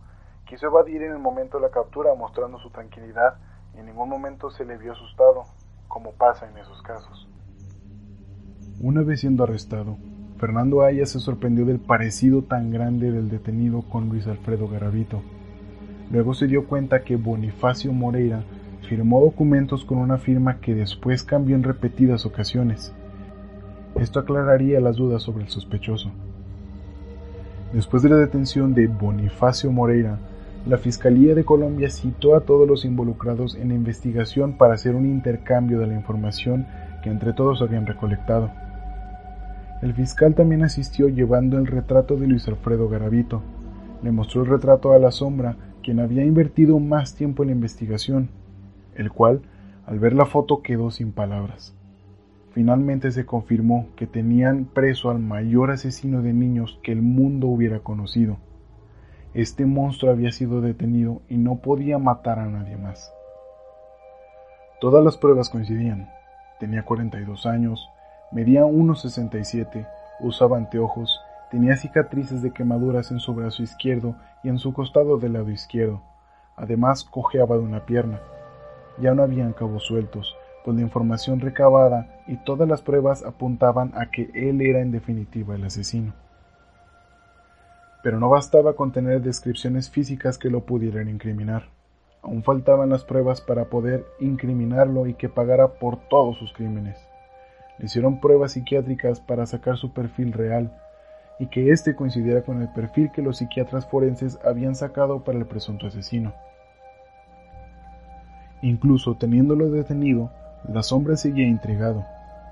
Speaker 2: quiso evadir en el momento de la captura mostrando su tranquilidad y en ningún momento se le vio asustado, como pasa en esos casos. Una vez siendo arrestado, Fernando Aya se sorprendió del parecido tan grande del detenido con Luis Alfredo Garavito. Luego se dio cuenta que Bonifacio Moreira firmó documentos con una firma que después cambió en repetidas ocasiones. Esto aclararía las dudas sobre el sospechoso. Después de la detención de Bonifacio Moreira, la Fiscalía de Colombia citó a todos los involucrados en la investigación para hacer un intercambio de la información que entre todos habían recolectado. El fiscal también asistió llevando el retrato de Luis Alfredo Garavito. Le mostró el retrato a la sombra, quien había invertido más tiempo en la investigación el cual, al ver la foto, quedó sin palabras. Finalmente se confirmó que tenían preso al mayor asesino de niños que el mundo hubiera conocido. Este monstruo había sido detenido y no podía matar a nadie más. Todas las pruebas coincidían. Tenía 42 años, medía 1,67, usaba anteojos, tenía cicatrices de quemaduras en su brazo izquierdo y en su costado del lado izquierdo. Además, cojeaba de una pierna ya no habían cabos sueltos, pues la información recabada y todas las pruebas apuntaban a que él era en definitiva el asesino. Pero no bastaba con tener descripciones físicas que lo pudieran incriminar. Aún faltaban las pruebas para poder incriminarlo y que pagara por todos sus crímenes. le hicieron pruebas psiquiátricas para sacar su perfil real y que éste coincidiera con el perfil que los psiquiatras forenses habían sacado para el presunto asesino. Incluso teniéndolo detenido, la sombra seguía intrigado,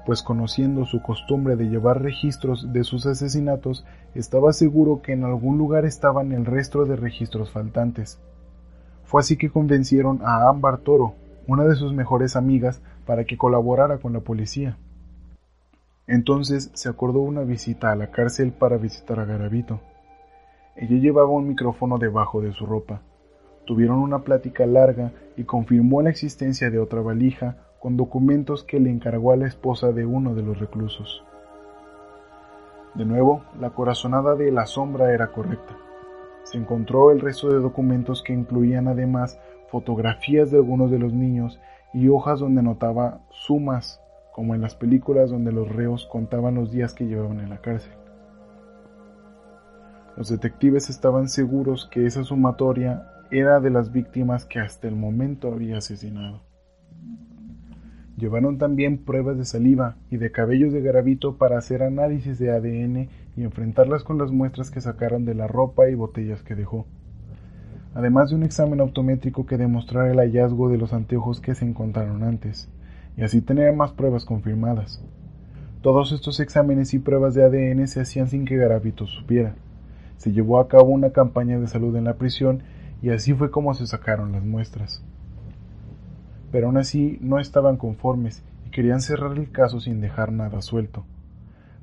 Speaker 2: pues conociendo su costumbre de llevar registros de sus asesinatos, estaba seguro que en algún lugar estaban el resto de registros faltantes. Fue así que convencieron a Ámbar Toro, una de sus mejores amigas, para que colaborara con la policía. Entonces se acordó una visita a la cárcel para visitar a Garavito. Ella llevaba un micrófono debajo de su ropa. Tuvieron una plática larga y confirmó la existencia de otra valija con documentos que le encargó a la esposa de uno de los reclusos. De nuevo, la corazonada de la sombra era correcta. Se encontró el resto de documentos que incluían además fotografías de algunos de los niños y hojas donde notaba sumas como en las películas donde los reos contaban los días que llevaban en la cárcel. Los detectives estaban seguros que esa sumatoria era de las víctimas que hasta el momento había asesinado. Llevaron también pruebas de saliva y de cabellos de garabito para hacer análisis de ADN y enfrentarlas con las muestras que sacaron de la ropa y botellas que dejó, además de un examen autométrico que demostrara el hallazgo de los anteojos que se encontraron antes y así tener más pruebas confirmadas. Todos estos exámenes y pruebas de ADN se hacían sin que Garavito supiera. Se llevó a cabo una campaña de salud en la prisión y así fue como se sacaron las muestras. Pero aún así no estaban conformes y querían cerrar el caso sin dejar nada suelto.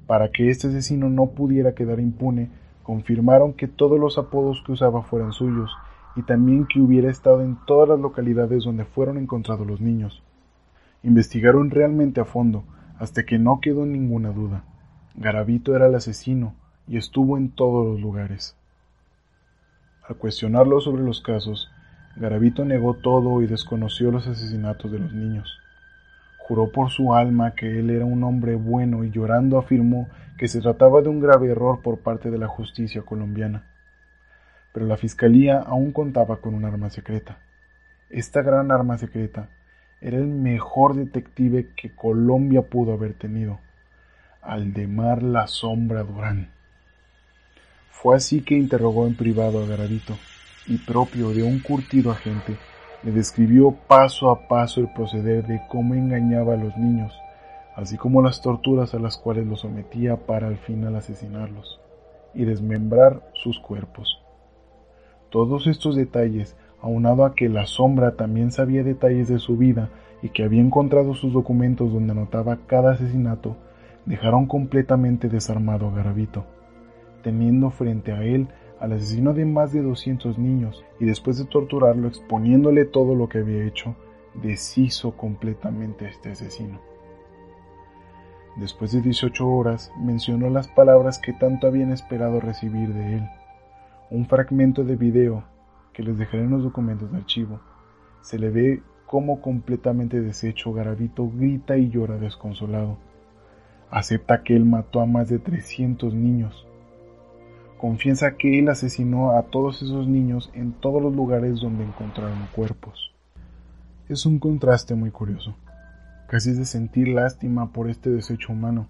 Speaker 2: Para que este asesino no pudiera quedar impune, confirmaron que todos los apodos que usaba fueran suyos y también que hubiera estado en todas las localidades donde fueron encontrados los niños. Investigaron realmente a fondo, hasta que no quedó ninguna duda. Garavito era el asesino y estuvo en todos los lugares. Al cuestionarlo sobre los casos, Garavito negó todo y desconoció los asesinatos de los niños. Juró por su alma que él era un hombre bueno y llorando afirmó que se trataba de un grave error por parte de la justicia colombiana. Pero la fiscalía aún contaba con un arma secreta. Esta gran arma secreta era el mejor detective que Colombia pudo haber tenido, Aldemar La Sombra Durán. Fue así que interrogó en privado a Garavito y propio de un curtido agente, le describió paso a paso el proceder de cómo engañaba a los niños, así como las torturas a las cuales los sometía para al final asesinarlos y desmembrar sus cuerpos. Todos estos detalles aunado a que la sombra también sabía detalles de su vida y que había encontrado sus documentos donde anotaba cada asesinato, dejaron completamente desarmado a Garavito, teniendo frente a él al asesino de más de 200 niños y después de torturarlo exponiéndole todo lo que había hecho, deshizo completamente a este asesino. Después de 18 horas mencionó las palabras que tanto habían esperado recibir de él, un fragmento de video que les dejaré en los documentos de archivo, se le ve cómo completamente deshecho Garavito grita y llora desconsolado. Acepta que él mató a más de 300 niños. Confiesa que él asesinó a todos esos niños en todos los lugares donde encontraron cuerpos. Es un contraste muy curioso. Casi es de sentir lástima por este desecho humano.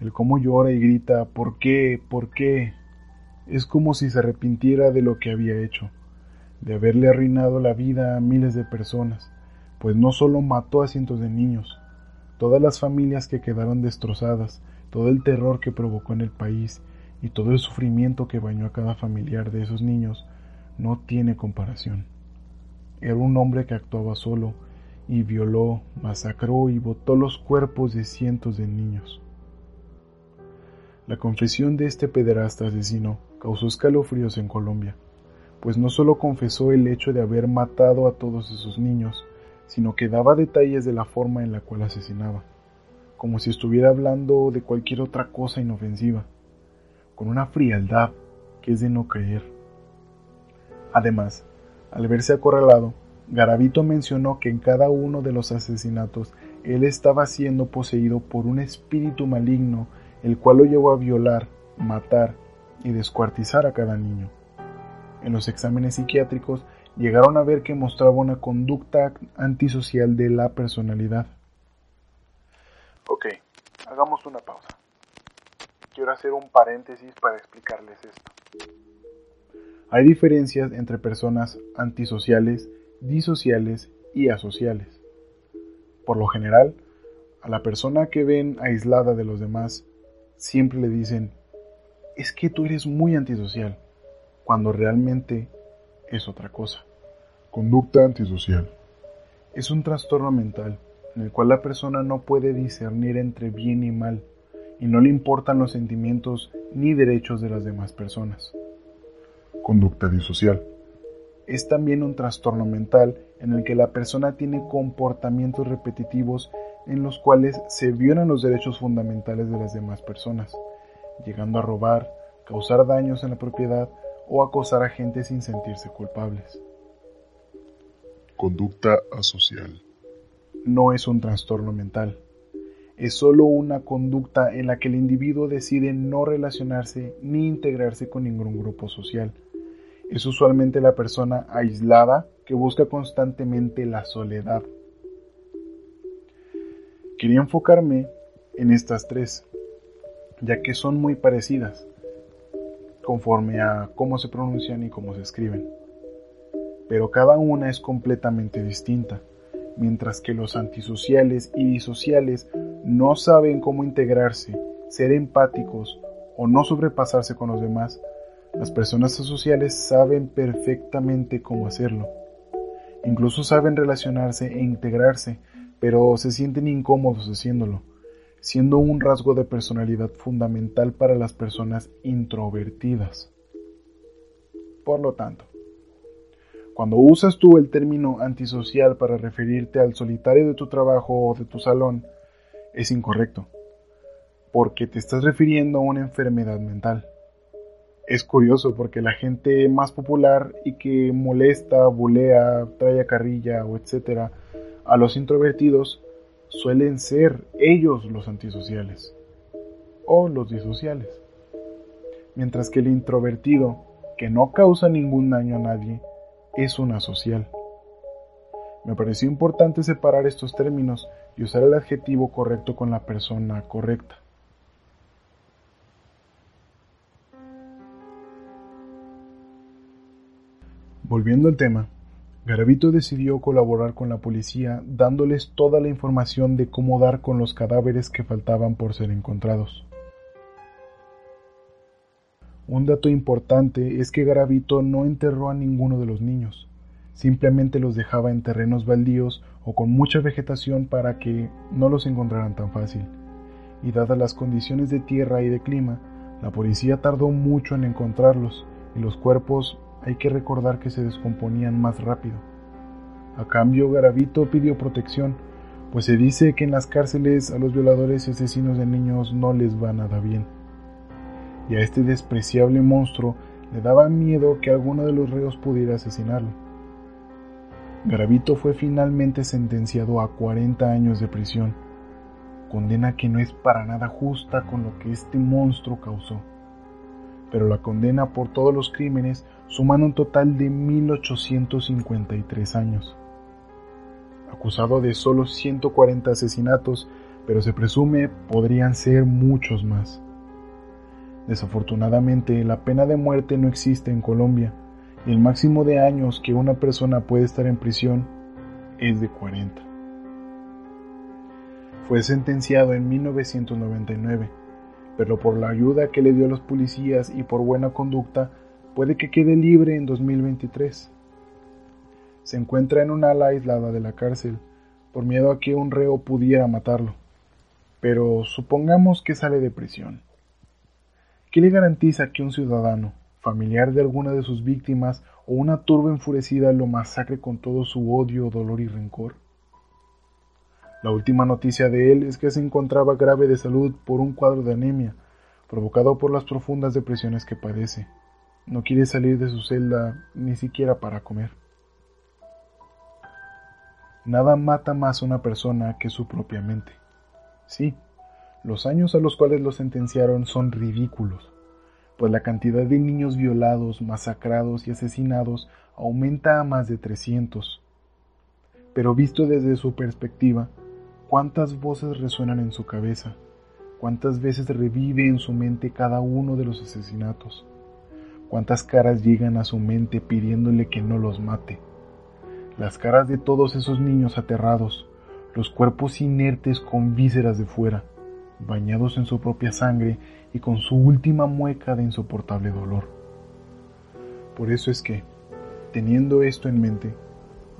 Speaker 2: El cómo llora y grita ¿por qué? ¿por qué? Es como si se arrepintiera de lo que había hecho de haberle arruinado la vida a miles de personas, pues no solo mató a cientos de niños, todas las familias que quedaron destrozadas, todo el terror que provocó en el país y todo el sufrimiento que bañó a cada familiar de esos niños no tiene comparación. Era un hombre que actuaba solo y violó, masacró y botó los cuerpos de cientos de niños. La confesión de este pederasta asesino causó escalofríos en Colombia pues no solo confesó el hecho de haber matado a todos esos niños, sino que daba detalles de la forma en la cual asesinaba, como si estuviera hablando de cualquier otra cosa inofensiva, con una frialdad que es de no creer. Además, al verse acorralado, Garavito mencionó que en cada uno de los asesinatos él estaba siendo poseído por un espíritu maligno, el cual lo llevó a violar, matar y descuartizar a cada niño en los exámenes psiquiátricos llegaron a ver que mostraba una conducta antisocial de la personalidad. Ok, hagamos una pausa. Quiero hacer un paréntesis para explicarles esto. Hay diferencias entre personas antisociales, disociales y asociales. Por lo general, a la persona que ven aislada de los demás, siempre le dicen, es que tú eres muy antisocial, cuando realmente es otra cosa.
Speaker 1: Conducta antisocial.
Speaker 2: Es un trastorno mental en el cual la persona no puede discernir entre bien y mal y no le importan los sentimientos ni derechos de las demás personas.
Speaker 1: Conducta disocial.
Speaker 2: Es también un trastorno mental en el que la persona tiene comportamientos repetitivos en los cuales se violan los derechos fundamentales de las demás personas, llegando a robar, causar daños en la propiedad o acosar a gente sin sentirse culpables.
Speaker 1: Conducta asocial.
Speaker 2: No es un trastorno mental. Es solo una conducta en la que el individuo decide no relacionarse ni integrarse con ningún grupo social. Es usualmente la persona aislada que busca constantemente la soledad. Quería enfocarme en estas tres, ya que son muy parecidas, conforme a cómo se pronuncian y cómo se escriben. Pero cada una es completamente distinta, mientras que los antisociales y disociales no saben cómo integrarse, ser empáticos o no sobrepasarse con los demás, las personas asociales saben perfectamente cómo hacerlo. Incluso saben relacionarse e integrarse, pero se sienten incómodos haciéndolo, siendo un rasgo de personalidad fundamental para las personas introvertidas. Por lo tanto, cuando usas tú el término antisocial para referirte al solitario de tu trabajo o de tu salón, es incorrecto, porque te estás refiriendo a una enfermedad mental. Es curioso porque la gente más popular y que molesta, bulea, trae a carrilla o etcétera a los introvertidos suelen ser ellos los antisociales o los disociales. Mientras que el introvertido, que no causa ningún daño a nadie, es una social. Me pareció importante separar estos términos y usar el adjetivo correcto con la persona correcta. Volviendo al tema, Garavito decidió colaborar con la policía dándoles toda la información de cómo dar con los cadáveres que faltaban por ser encontrados. Un dato importante es que Garavito no enterró a ninguno de los niños, simplemente los dejaba en terrenos baldíos o con mucha vegetación para que no los encontraran tan fácil. Y dadas las condiciones de tierra y de clima, la policía tardó mucho en encontrarlos y los cuerpos hay que recordar que se descomponían más rápido. A cambio, Garavito pidió protección, pues se dice que en las cárceles a los violadores y asesinos de niños no les va nada bien. Y a este despreciable monstruo le daba miedo que alguno de los reos pudiera asesinarlo. Garavito fue finalmente sentenciado a 40 años de prisión, condena que no es para nada justa con lo que este monstruo causó pero la condena por todos los crímenes suman un total de 1853 años. Acusado de solo 140 asesinatos, pero se presume podrían ser muchos más. Desafortunadamente, la pena de muerte no existe en Colombia el máximo de años que una persona puede estar en prisión es de 40. Fue sentenciado en 1999 pero por la ayuda que le dio a los policías y por buena conducta, puede que quede libre en 2023. Se encuentra en un ala aislada de la cárcel, por miedo a que un reo pudiera matarlo. Pero supongamos que sale de prisión. ¿Qué le garantiza que un ciudadano, familiar de alguna de sus víctimas o una turba enfurecida lo masacre con todo su odio, dolor y rencor? La última noticia de él es que se encontraba grave de salud por un cuadro de anemia, provocado por las profundas depresiones que padece. No quiere salir de su celda ni siquiera para comer. Nada mata más a una persona que su propia mente. Sí, los años a los cuales lo sentenciaron son ridículos, pues la cantidad de niños violados, masacrados y asesinados aumenta a más de 300. Pero visto desde su perspectiva, cuántas voces resuenan en su cabeza, cuántas veces revive en su mente cada uno de los asesinatos, cuántas caras llegan a su mente pidiéndole que no los mate, las caras de todos esos niños aterrados, los cuerpos inertes con vísceras de fuera, bañados en su propia sangre y con su última mueca de insoportable dolor. Por eso es que, teniendo esto en mente,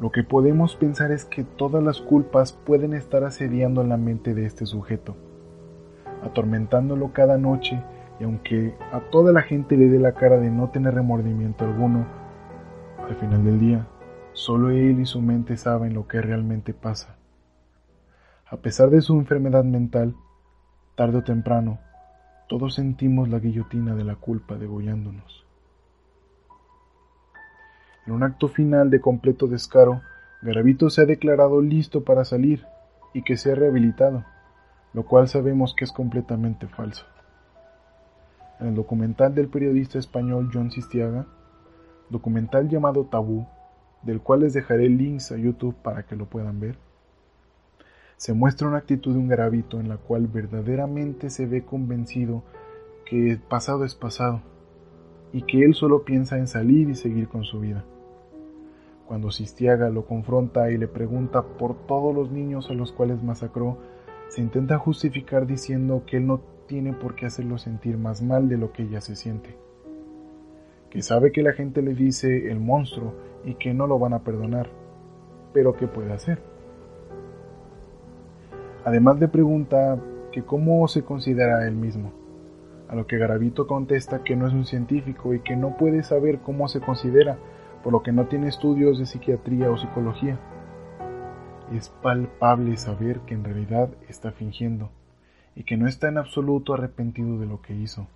Speaker 2: lo que podemos pensar es que todas las culpas pueden estar asediando la mente de este sujeto, atormentándolo cada noche y aunque a toda la gente le dé la cara de no tener remordimiento alguno, al final del día, solo él y su mente saben lo que realmente pasa. A pesar de su enfermedad mental, tarde o temprano, todos sentimos la guillotina de la culpa degollándonos. En un acto final de completo descaro, Garavito se ha declarado listo para salir y que se ha rehabilitado, lo cual sabemos que es completamente falso. En el documental del periodista español John Sistiaga, documental llamado Tabú, del cual les dejaré links a YouTube para que lo puedan ver, se muestra una actitud de un Garavito en la cual verdaderamente se ve convencido que pasado es pasado y que él solo piensa en salir y seguir con su vida. Cuando Sistiaga lo confronta y le pregunta por todos los niños a los cuales masacró, se intenta justificar diciendo que él no tiene por qué hacerlo sentir más mal de lo que ella se siente. Que sabe que la gente le dice el monstruo y que no lo van a perdonar, pero ¿qué puede hacer? Además le pregunta que cómo se considera él mismo, a lo que Garavito contesta que no es un científico y que no puede saber cómo se considera, por lo que no tiene estudios de psiquiatría o psicología. Es palpable saber que en realidad está fingiendo y que no está en absoluto arrepentido de lo que hizo.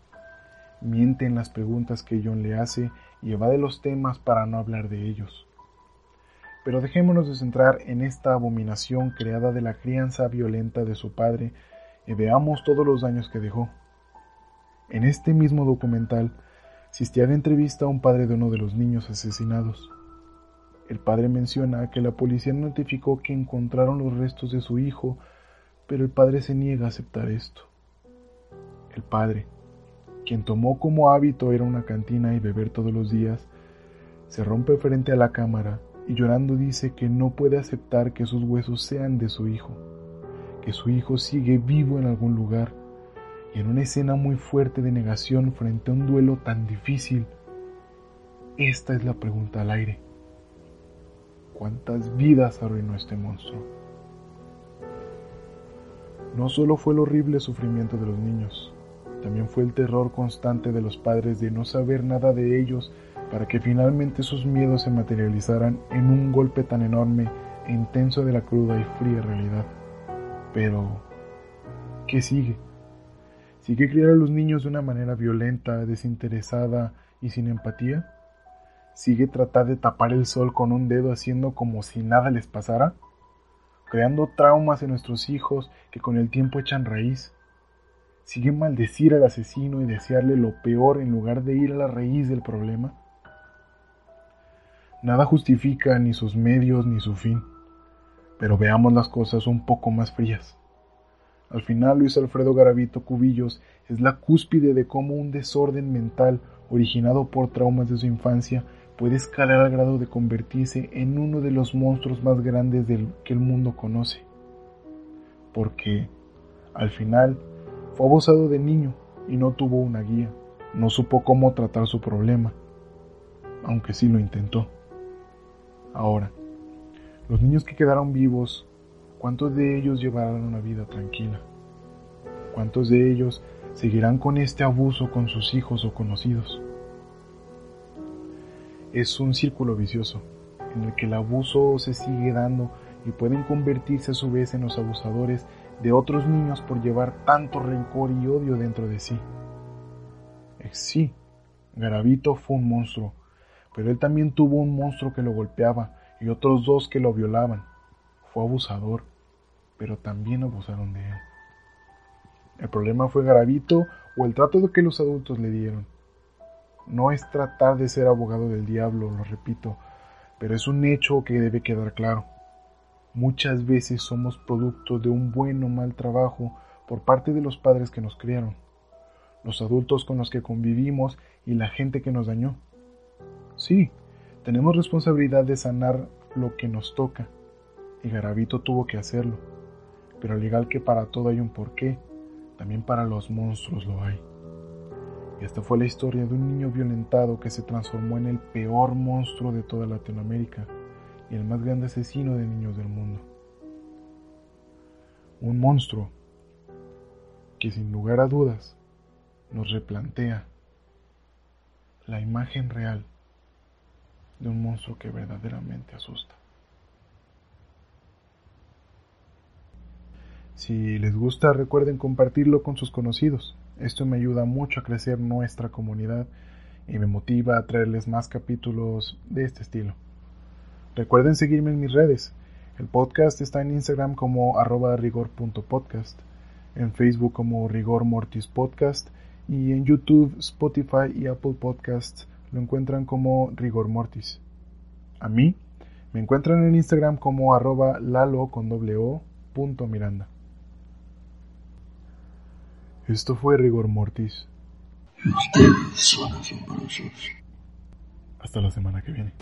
Speaker 2: Miente en las preguntas que John le hace y evade los temas para no hablar de ellos. Pero dejémonos de centrar en esta abominación creada de la crianza violenta de su padre y veamos todos los daños que dejó. En este mismo documental, Sistiaga entrevista a un padre de uno de los niños asesinados. El padre menciona que la policía notificó que encontraron los restos de su hijo, pero el padre se niega a aceptar esto. El padre, quien tomó como hábito ir a una cantina y beber todos los días, se rompe frente a la cámara y llorando dice que no puede aceptar que sus huesos sean de su hijo, que su hijo sigue vivo en algún lugar, y en una escena muy fuerte de negación frente a un duelo tan difícil, esta es la pregunta al aire. ¿Cuántas vidas arruinó este monstruo? No solo fue el horrible sufrimiento de los niños, también fue el terror constante de los padres de no saber nada de ellos para que finalmente sus miedos se materializaran en un golpe tan enorme e intenso de la cruda y fría realidad. Pero, ¿qué sigue? ¿Sigue criar a los niños de una manera violenta, desinteresada y sin empatía? ¿Sigue tratar de tapar el sol con un dedo haciendo como si nada les pasara? ¿Creando traumas en nuestros hijos que con el tiempo echan raíz? ¿Sigue maldecir al asesino y desearle lo peor en lugar de ir a la raíz del problema? Nada justifica ni sus medios ni su fin, pero veamos las cosas un poco más frías. Al final Luis Alfredo Garavito Cubillos es la cúspide de cómo un desorden mental originado por traumas de su infancia puede escalar al grado de convertirse en uno de los monstruos más grandes del que el mundo conoce. Porque, al final, fue abusado de niño y no tuvo una guía, no supo cómo tratar su problema, aunque sí lo intentó. Ahora, los niños que quedaron vivos, ¿cuántos de ellos llevarán una vida tranquila? ¿Cuántos de ellos seguirán con este abuso con sus hijos o conocidos? Es un círculo vicioso en el que el abuso se sigue dando y pueden convertirse a su vez en los abusadores de otros niños por llevar tanto rencor y odio dentro de sí. Sí, Garavito fue un monstruo, pero él también tuvo un monstruo que lo golpeaba y otros dos que lo violaban. Fue abusador, pero también abusaron de él. El problema fue Garavito o el trato que los adultos le dieron. No es tratar de ser abogado del diablo, lo repito, pero es un hecho que debe quedar claro. Muchas veces somos producto de un buen o mal trabajo por parte de los padres que nos criaron, los adultos con los que convivimos y la gente que nos dañó. Sí, tenemos responsabilidad de sanar lo que nos toca, y Garavito tuvo que hacerlo, pero al igual que para todo hay un porqué, también para los monstruos lo hay. Y esta fue la historia de un niño violentado que se transformó en el peor monstruo de toda Latinoamérica y el más grande asesino de niños del mundo. Un monstruo que sin lugar a dudas nos replantea la imagen real de un monstruo que verdaderamente asusta. Si les gusta, recuerden compartirlo con sus conocidos. Esto me ayuda mucho a crecer nuestra comunidad y me motiva a traerles más capítulos de este estilo. Recuerden seguirme en mis redes. El podcast está en Instagram como arroba rigor.podcast, en Facebook como Rigor Mortis Podcast y en YouTube, Spotify y Apple Podcasts lo encuentran como Rigor Mortis. A mí me encuentran en Instagram como arroba lalo con doble o punto miranda. Esto fue Rigor Mortis.
Speaker 1: Ustedes son asombrosos.
Speaker 2: Hasta la semana que viene.